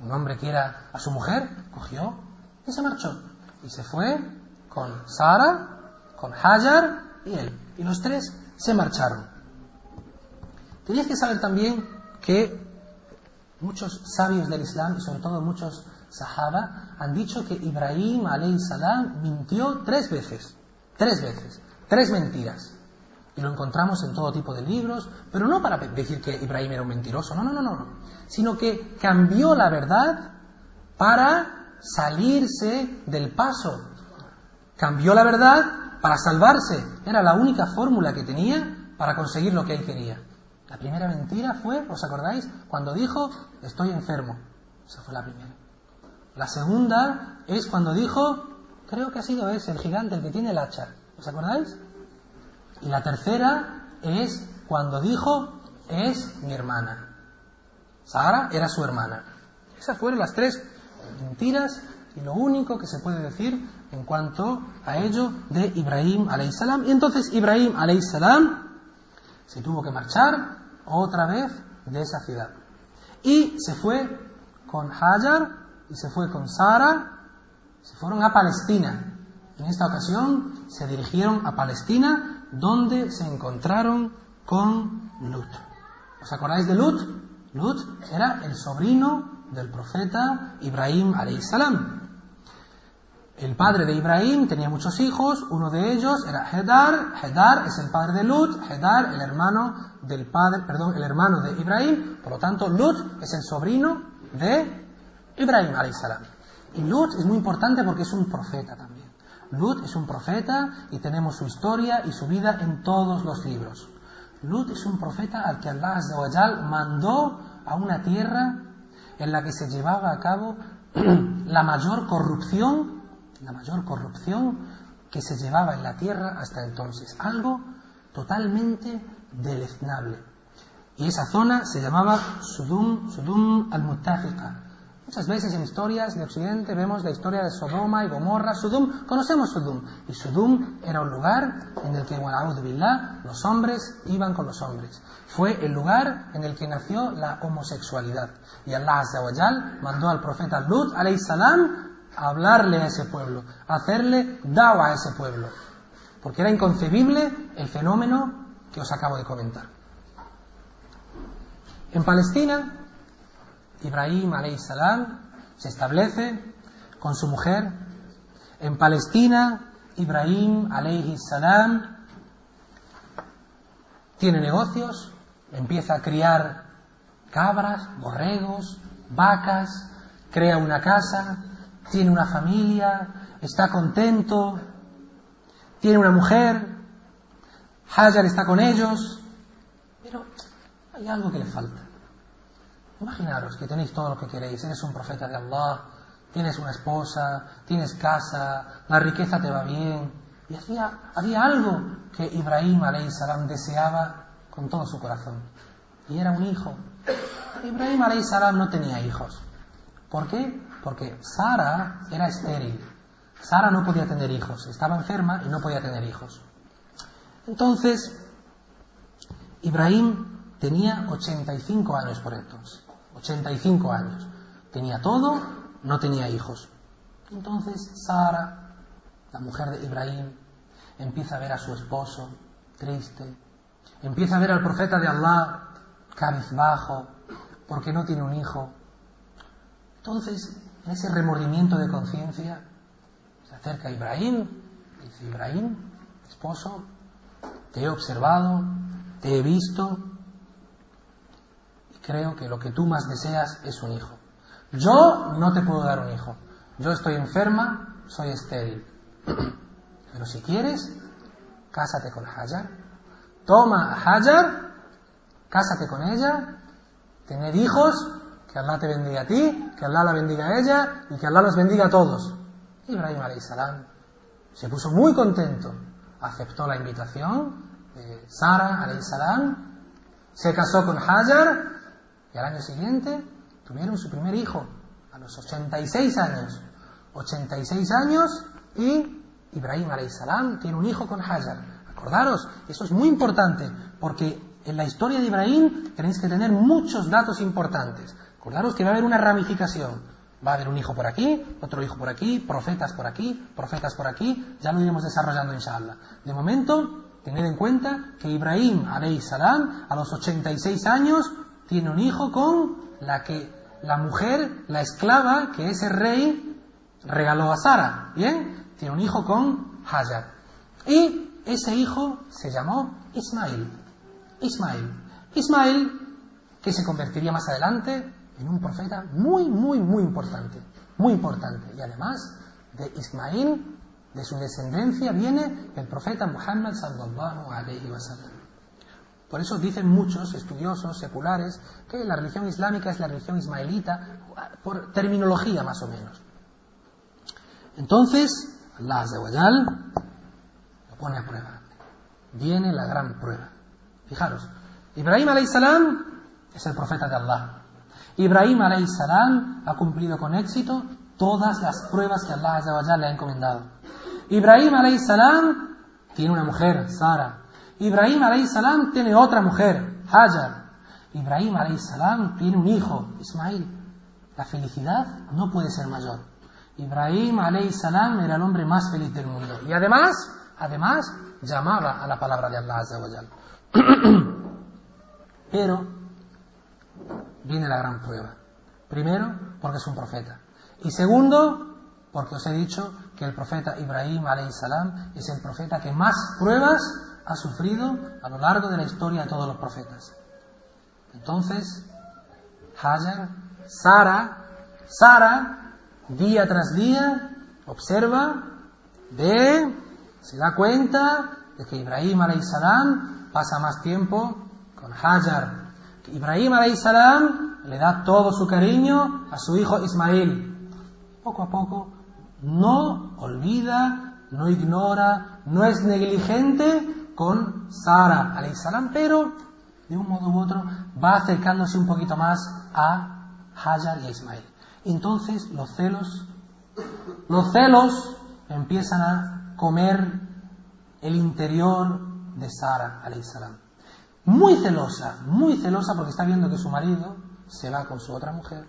Un hombre que era a su mujer, cogió y se marchó. Y se fue con Sara, con Hajar y él. Y los tres se marcharon. Tenías que saber también que muchos sabios del Islam, y sobre todo muchos sahaba, han dicho que Ibrahim salam mintió tres veces. Tres veces. Tres mentiras. Y lo encontramos en todo tipo de libros, pero no para decir que Ibrahim era un mentiroso, no, no, no, no, sino que cambió la verdad para salirse del paso Cambió la verdad para salvarse. Era la única fórmula que tenía para conseguir lo que él quería. La primera mentira fue, ¿os acordáis? Cuando dijo, estoy enfermo. Esa fue la primera. La segunda es cuando dijo, creo que ha sido ese, el gigante, el que tiene el hacha. ¿Os acordáis? Y la tercera es cuando dijo, es mi hermana. Sara era su hermana. Esas fueron las tres mentiras y lo único que se puede decir en cuanto a ello de Ibrahim salam. Y entonces Ibrahim salam se tuvo que marchar otra vez de esa ciudad. Y se fue con Hajar y se fue con Sara, se fueron a Palestina. En esta ocasión se dirigieron a Palestina, donde se encontraron con Lut. ¿Os acordáis de Lut? Lut era el sobrino del profeta Ibrahim salam. El padre de Ibrahim tenía muchos hijos, uno de ellos era Hedar, Hedar es el padre de Lut, Hedar el hermano del padre, perdón, el hermano de Ibrahim, por lo tanto Lut es el sobrino de Ibrahim salam. Y Lut es muy importante porque es un profeta también. Lut es un profeta y tenemos su historia y su vida en todos los libros. Lut es un profeta al que Allah mandó a una tierra en la que se llevaba a cabo la mayor corrupción la mayor corrupción que se llevaba en la tierra hasta entonces, algo totalmente deleznable. Y esa zona se llamaba Sudum, Sudum al-Muttafiqa. Muchas veces en historias de Occidente vemos la historia de Sodoma y Gomorra. Sudum, conocemos Sudum. Y Sudum era un lugar en el que, billah, los hombres iban con los hombres. Fue el lugar en el que nació la homosexualidad. Y Allah mandó al profeta Lut, salam, hablarle a ese pueblo, hacerle dawa a ese pueblo. Porque era inconcebible el fenómeno que os acabo de comentar. En Palestina, Ibrahim salam se establece con su mujer. En Palestina, Ibrahim salam tiene negocios, empieza a criar cabras, borregos, vacas, crea una casa, tiene una familia, está contento, tiene una mujer, Hajar está con ellos, pero hay algo que le falta. Imaginaros que tenéis todo lo que queréis, eres un profeta de Allah, tienes una esposa, tienes casa, la riqueza te va bien. Y hacía, había algo que Ibrahim salam deseaba con todo su corazón. Y era un hijo. Ibrahim salam no tenía hijos. ¿Por qué? Porque Sara era estéril. Sara no podía tener hijos, estaba enferma y no podía tener hijos. Entonces, Ibrahim tenía 85 años por entonces. 85 años. Tenía todo, no tenía hijos. Entonces Sara, la mujer de Ibrahim, empieza a ver a su esposo triste, empieza a ver al profeta de Allah cabizbajo, porque no tiene un hijo. Entonces, en ese remordimiento de conciencia, se acerca a Ibrahim, dice, Ibrahim, esposo, te he observado, te he visto, creo que lo que tú más deseas es un hijo. Yo no te puedo dar un hijo. Yo estoy enferma, soy estéril. Pero si quieres, cásate con Hajar. Toma a Hajar, cásate con ella, tened hijos, que Allah te bendiga a ti, que Allah la bendiga a ella y que Allah los bendiga a todos. Ibrahim salam se puso muy contento, aceptó la invitación de Sara salam, se casó con Hajar y al año siguiente tuvieron su primer hijo, a los 86 años. 86 años y Ibrahim salam tiene un hijo con Hajar. Acordaros, eso es muy importante, porque en la historia de Ibrahim tenéis que tener muchos datos importantes. Acordaros que va a haber una ramificación. Va a haber un hijo por aquí, otro hijo por aquí, profetas por aquí, profetas por aquí, ya lo iremos desarrollando inshallah. De momento, tened en cuenta que Ibrahim salam a los 86 años tiene un hijo con la que la mujer, la esclava que ese rey regaló a Sara. ¿Bien? Tiene un hijo con Hajar. Y ese hijo se llamó Ismael. Ismael. Ismael, que se convertiría más adelante en un profeta muy, muy, muy importante. Muy importante. Y además de Ismael, de su descendencia, viene el profeta Muhammad sallallahu alayhi wa sallam. Por eso dicen muchos estudiosos seculares que la religión islámica es la religión ismaelita, por terminología más o menos. Entonces, Allah Azzawajal lo pone a prueba. Viene la gran prueba. Fijaros, Ibrahim salam es el profeta de Allah. Ibrahim salam ha cumplido con éxito todas las pruebas que Allah Azzawajal le ha encomendado. Ibrahim salam tiene una mujer, Sara, Ibrahim salam tiene otra mujer, Hajar. Ibrahim salam tiene un hijo, Ismail. La felicidad no puede ser mayor. Ibrahim salam era el hombre más feliz del mundo. Y además, además, llamaba a la palabra de Allah Pero viene la gran prueba. Primero, porque es un profeta. Y segundo, porque os he dicho que el profeta Ibrahim salam es el profeta que más pruebas ha sufrido a lo largo de la historia de todos los profetas. Entonces, Hajar, Sara, Sara, día tras día, observa, ve, se da cuenta de que Ibrahim salam pasa más tiempo con Hajar. Que Ibrahim salam le da todo su cariño a su hijo Ismail. Poco a poco no olvida, no ignora, no es negligente con Sara salam, pero de un modo u otro va acercándose un poquito más a Hajar y a Ismael. Entonces los celos, los celos empiezan a comer el interior de Sara salam. Muy celosa, muy celosa porque está viendo que su marido se va con su otra mujer,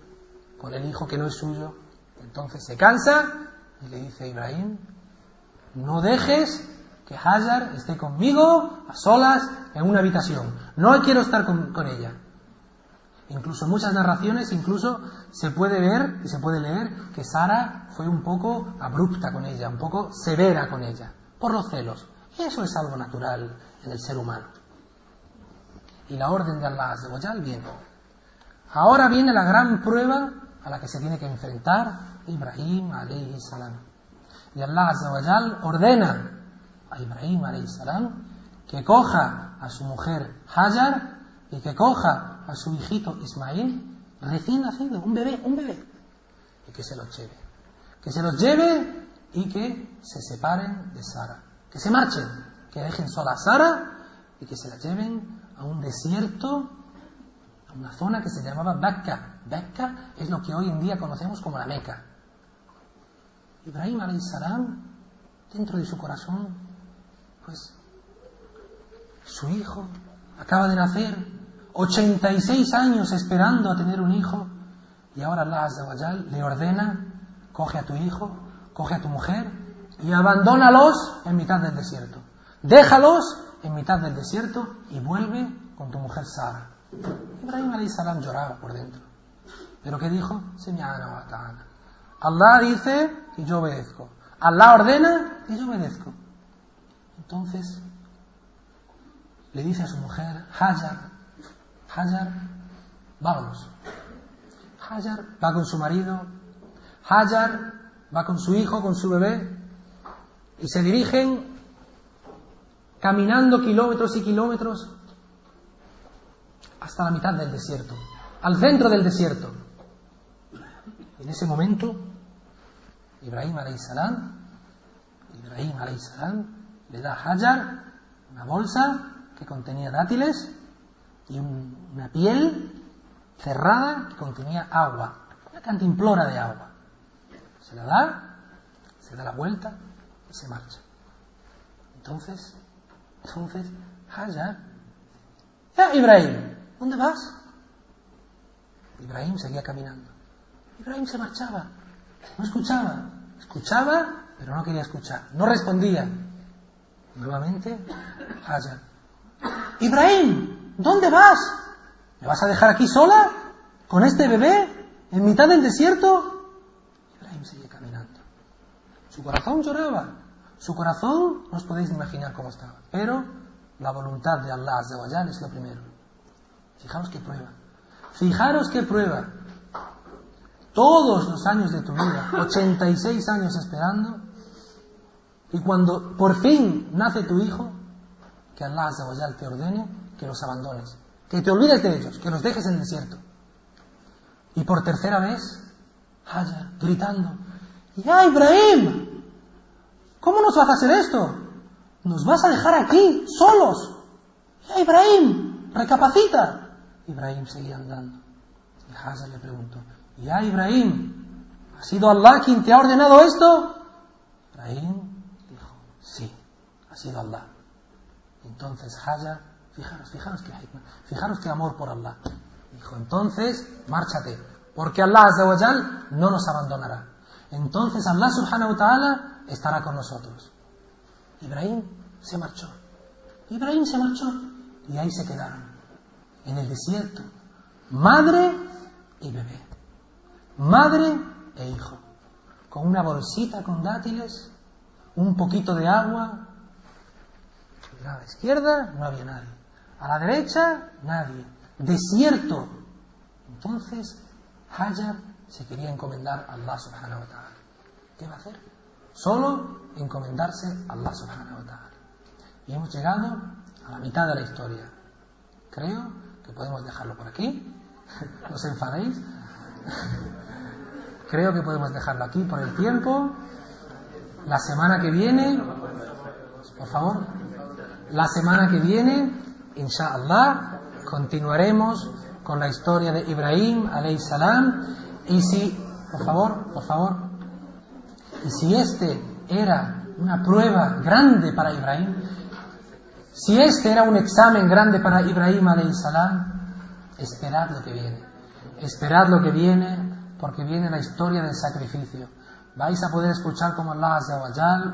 con el hijo que no es suyo. Entonces se cansa y le dice a Ibrahim, no dejes que Hajar esté conmigo a solas en una habitación. No quiero estar con, ella. Incluso muchas narraciones, incluso se puede ver y se puede leer que Sara fue un poco abrupta con ella, un poco severa con ella, por los celos. Y eso es algo natural en el ser humano. Y la orden de Allah Azzawajal viene. Ahora viene la gran prueba a la que se tiene que enfrentar Ibrahim alayhi salam. Y Allah Azzawajal ordena a Ibrahim salam que coja a su mujer Hajar y que coja a su hijito Ismail recién nacido, un bebé, un bebé, y que se los lleve. Que se los lleve y que se separen de Sara. Que se marchen, que dejen sola a Sara y que se la lleven a un desierto, a una zona que se llamaba Becca. Becca es lo que hoy en día conocemos como la Meca. Ibrahim salam dentro de su corazón, pues su hijo acaba de nacer, 86 años esperando a tener un hijo, y ahora Allah le ordena, coge a tu hijo, coge a tu mujer y abandónalos en mitad del desierto. Déjalos en mitad del desierto y vuelve con tu mujer Sara. Ibrahim salam lloraba por dentro. ¿Pero qué dijo? Allah dice y yo obedezco. Allah ordena y yo obedezco. Entonces le dice a su mujer, Hajar, Hajar, vámonos. Hajar va con su marido, Hajar va con su hijo, con su bebé, y se dirigen caminando kilómetros y kilómetros hasta la mitad del desierto, al centro del desierto. En ese momento, Ibrahim salam, Ibrahim salam, le da Hajar una bolsa que contenía dátiles y una piel cerrada que contenía agua, una cantimplora de agua. Se la da, se da la vuelta y se marcha. Entonces, entonces, Hajar, ya Ibrahim, ¿dónde vas? Ibrahim seguía caminando. Ibrahim se marchaba, no escuchaba, escuchaba, pero no quería escuchar, no respondía. Nuevamente, Hajar, Ibrahim, ¿dónde vas? ¿Me vas a dejar aquí sola? ¿Con este bebé? ¿En mitad del desierto? Ibrahim sigue caminando. Su corazón lloraba. Su corazón, no os podéis imaginar cómo estaba. Pero la voluntad de Allah es lo primero. Fijaros qué prueba. Fijaros qué prueba. Todos los años de tu vida, 86 años esperando, y cuando por fin nace tu hijo, que Allah te ordene que los abandones, que te olvides de ellos, que los dejes en el desierto. Y por tercera vez, Hajar gritando, ¡Ya Ibrahim! ¿Cómo nos vas a hacer esto? ¿Nos vas a dejar aquí, solos? ¡Ya Ibrahim! ¡Recapacita! Ibrahim seguía andando. Y Hajar le preguntó, ¡Ya Ibrahim! ¿Ha sido Allah quien te ha ordenado esto? Ibrahim sí, ha sido Allah. Entonces Hajar, fijaros, fijaros que fijaros qué amor por Allah. Dijo, entonces, márchate, porque Allah no nos abandonará. Entonces Allah subhanahu wa ta'ala estará con nosotros. Ibrahim se marchó. Ibrahim se marchó. Y ahí se quedaron, en el desierto. Madre y bebé. Madre e hijo. Con una bolsita con dátiles, un poquito de agua a la izquierda no había nadie. A la derecha, nadie. Desierto. Entonces, Hajar se quería encomendar a Allah subhanahu wa ta'ala. ¿Qué va a hacer? Solo encomendarse a Allah subhanahu wa ta'ala. Y hemos llegado a la mitad de la historia. Creo que podemos dejarlo por aquí. no os enfadéis. Creo que podemos dejarlo aquí por el tiempo. La semana que viene, por favor, la semana que viene, inshallah, continuaremos con la historia de Ibrahim alayhi salam. Y si, por favor, por favor, y si este era una prueba grande para Ibrahim, si este era un examen grande para Ibrahim alayhi salam, esperad lo que viene. Esperad lo que viene, porque viene la historia del sacrificio. Vais a poder escuchar cómo Allah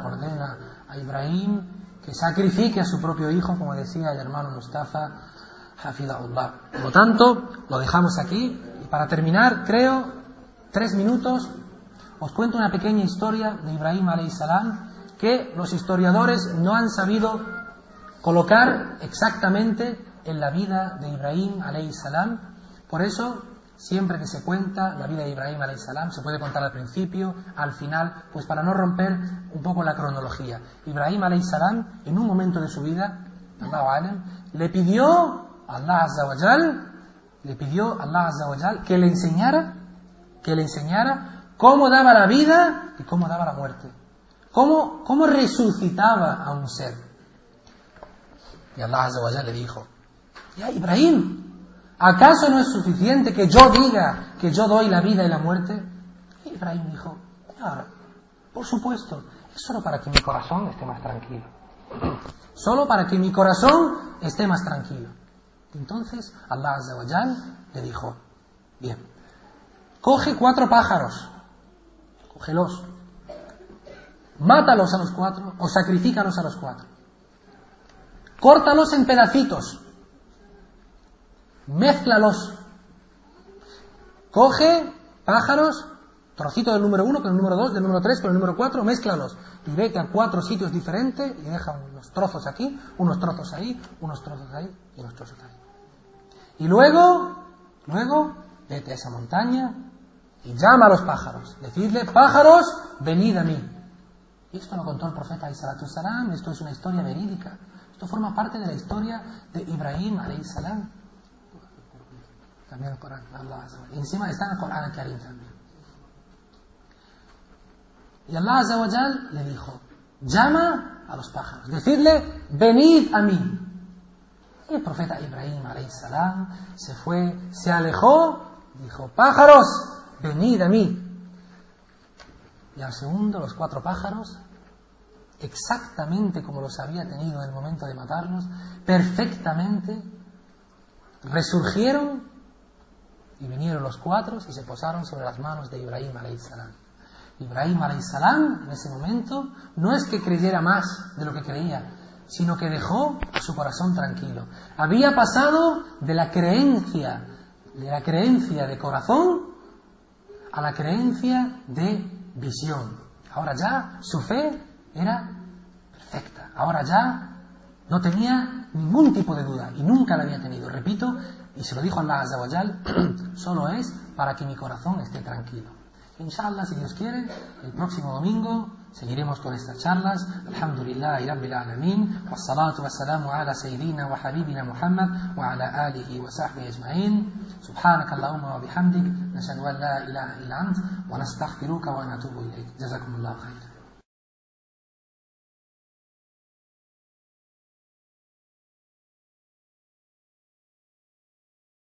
ordena a Ibrahim que sacrifique a su propio hijo, como decía el hermano Mustafa Hafidahullah. Por lo tanto, lo dejamos aquí. Y para terminar, creo, tres minutos, os cuento una pequeña historia de Ibrahim salam que los historiadores no han sabido colocar exactamente en la vida de Ibrahim salam. Por eso Siempre que se cuenta la vida de Ibrahim salam se puede contar al principio, al final, pues para no romper un poco la cronología. Ibrahim salam en un momento de su vida, le pidió a Allah le pidió a Allah Azza que le enseñara, que le enseñara cómo daba la vida y cómo daba la muerte. Cómo, cómo resucitaba a un ser. Y Allah Azza le dijo, ya Ibrahim, ¿acaso no es suficiente que yo diga que yo doy la vida y la muerte? Y Ibrahim dijo, ahora, por supuesto, es solo para que mi corazón esté más tranquilo. Solo para que mi corazón esté más tranquilo. Entonces Allah Azza wa Jal le dijo, bien, coge cuatro pájaros, cógelos, mátalos a los cuatro o sacrifícalos a los cuatro, córtalos en pedacitos, mézclalos, coge pájaros, trocito del número uno con el número dos, del número tres con el número cuatro, mézclalos y vete a cuatro sitios diferentes y deja unos trozos aquí, unos trozos ahí, unos trozos ahí y unos trozos ahí. Y luego, luego, vete a esa montaña y llama a los pájaros. Decidle, pájaros, venid a mí. Esto lo contó el profeta Isaratu Salam, esto es una historia verídica. Esto forma parte de la historia de Ibrahim salam. También el Corán, Allah Y encima está en el Corán Karim también. Y Allah Azawajal le dijo, llama a los pájaros, decidle, venid a mí. Y el profeta Ibrahim salam se fue, se alejó, dijo, pájaros, venid a mí. Y al segundo, los cuatro pájaros, exactamente como los había tenido en el momento de matarlos, perfectamente, resurgieron y vinieron los cuatro y se posaron sobre las manos de Ibrahim salam. Ibrahim salam en ese momento no es que creyera más de lo que creía, sino que dejó su corazón tranquilo. Había pasado de la creencia, de la creencia de corazón a la creencia de visión. Ahora ya su fe era perfecta. Ahora ya no tenía ningún tipo de duda y nunca la había tenido. Repito, y se lo dijo Allah Azza solo es para que mi corazón esté tranquilo. Inshallah, si Dios quiere, el próximo domingo seguiremos con estas charlas. Alhamdulillah, Rabbil Alamin, wassalatu wassalamu ala sayyidina wa habibina Muhammad wa ala alihi wa sahbihi ajma'in. سبحانك اللهم وبحمدك نشهد أن لا إله إلا أنت ونستغفرك ونتوب إليك جزاكم الله خيرا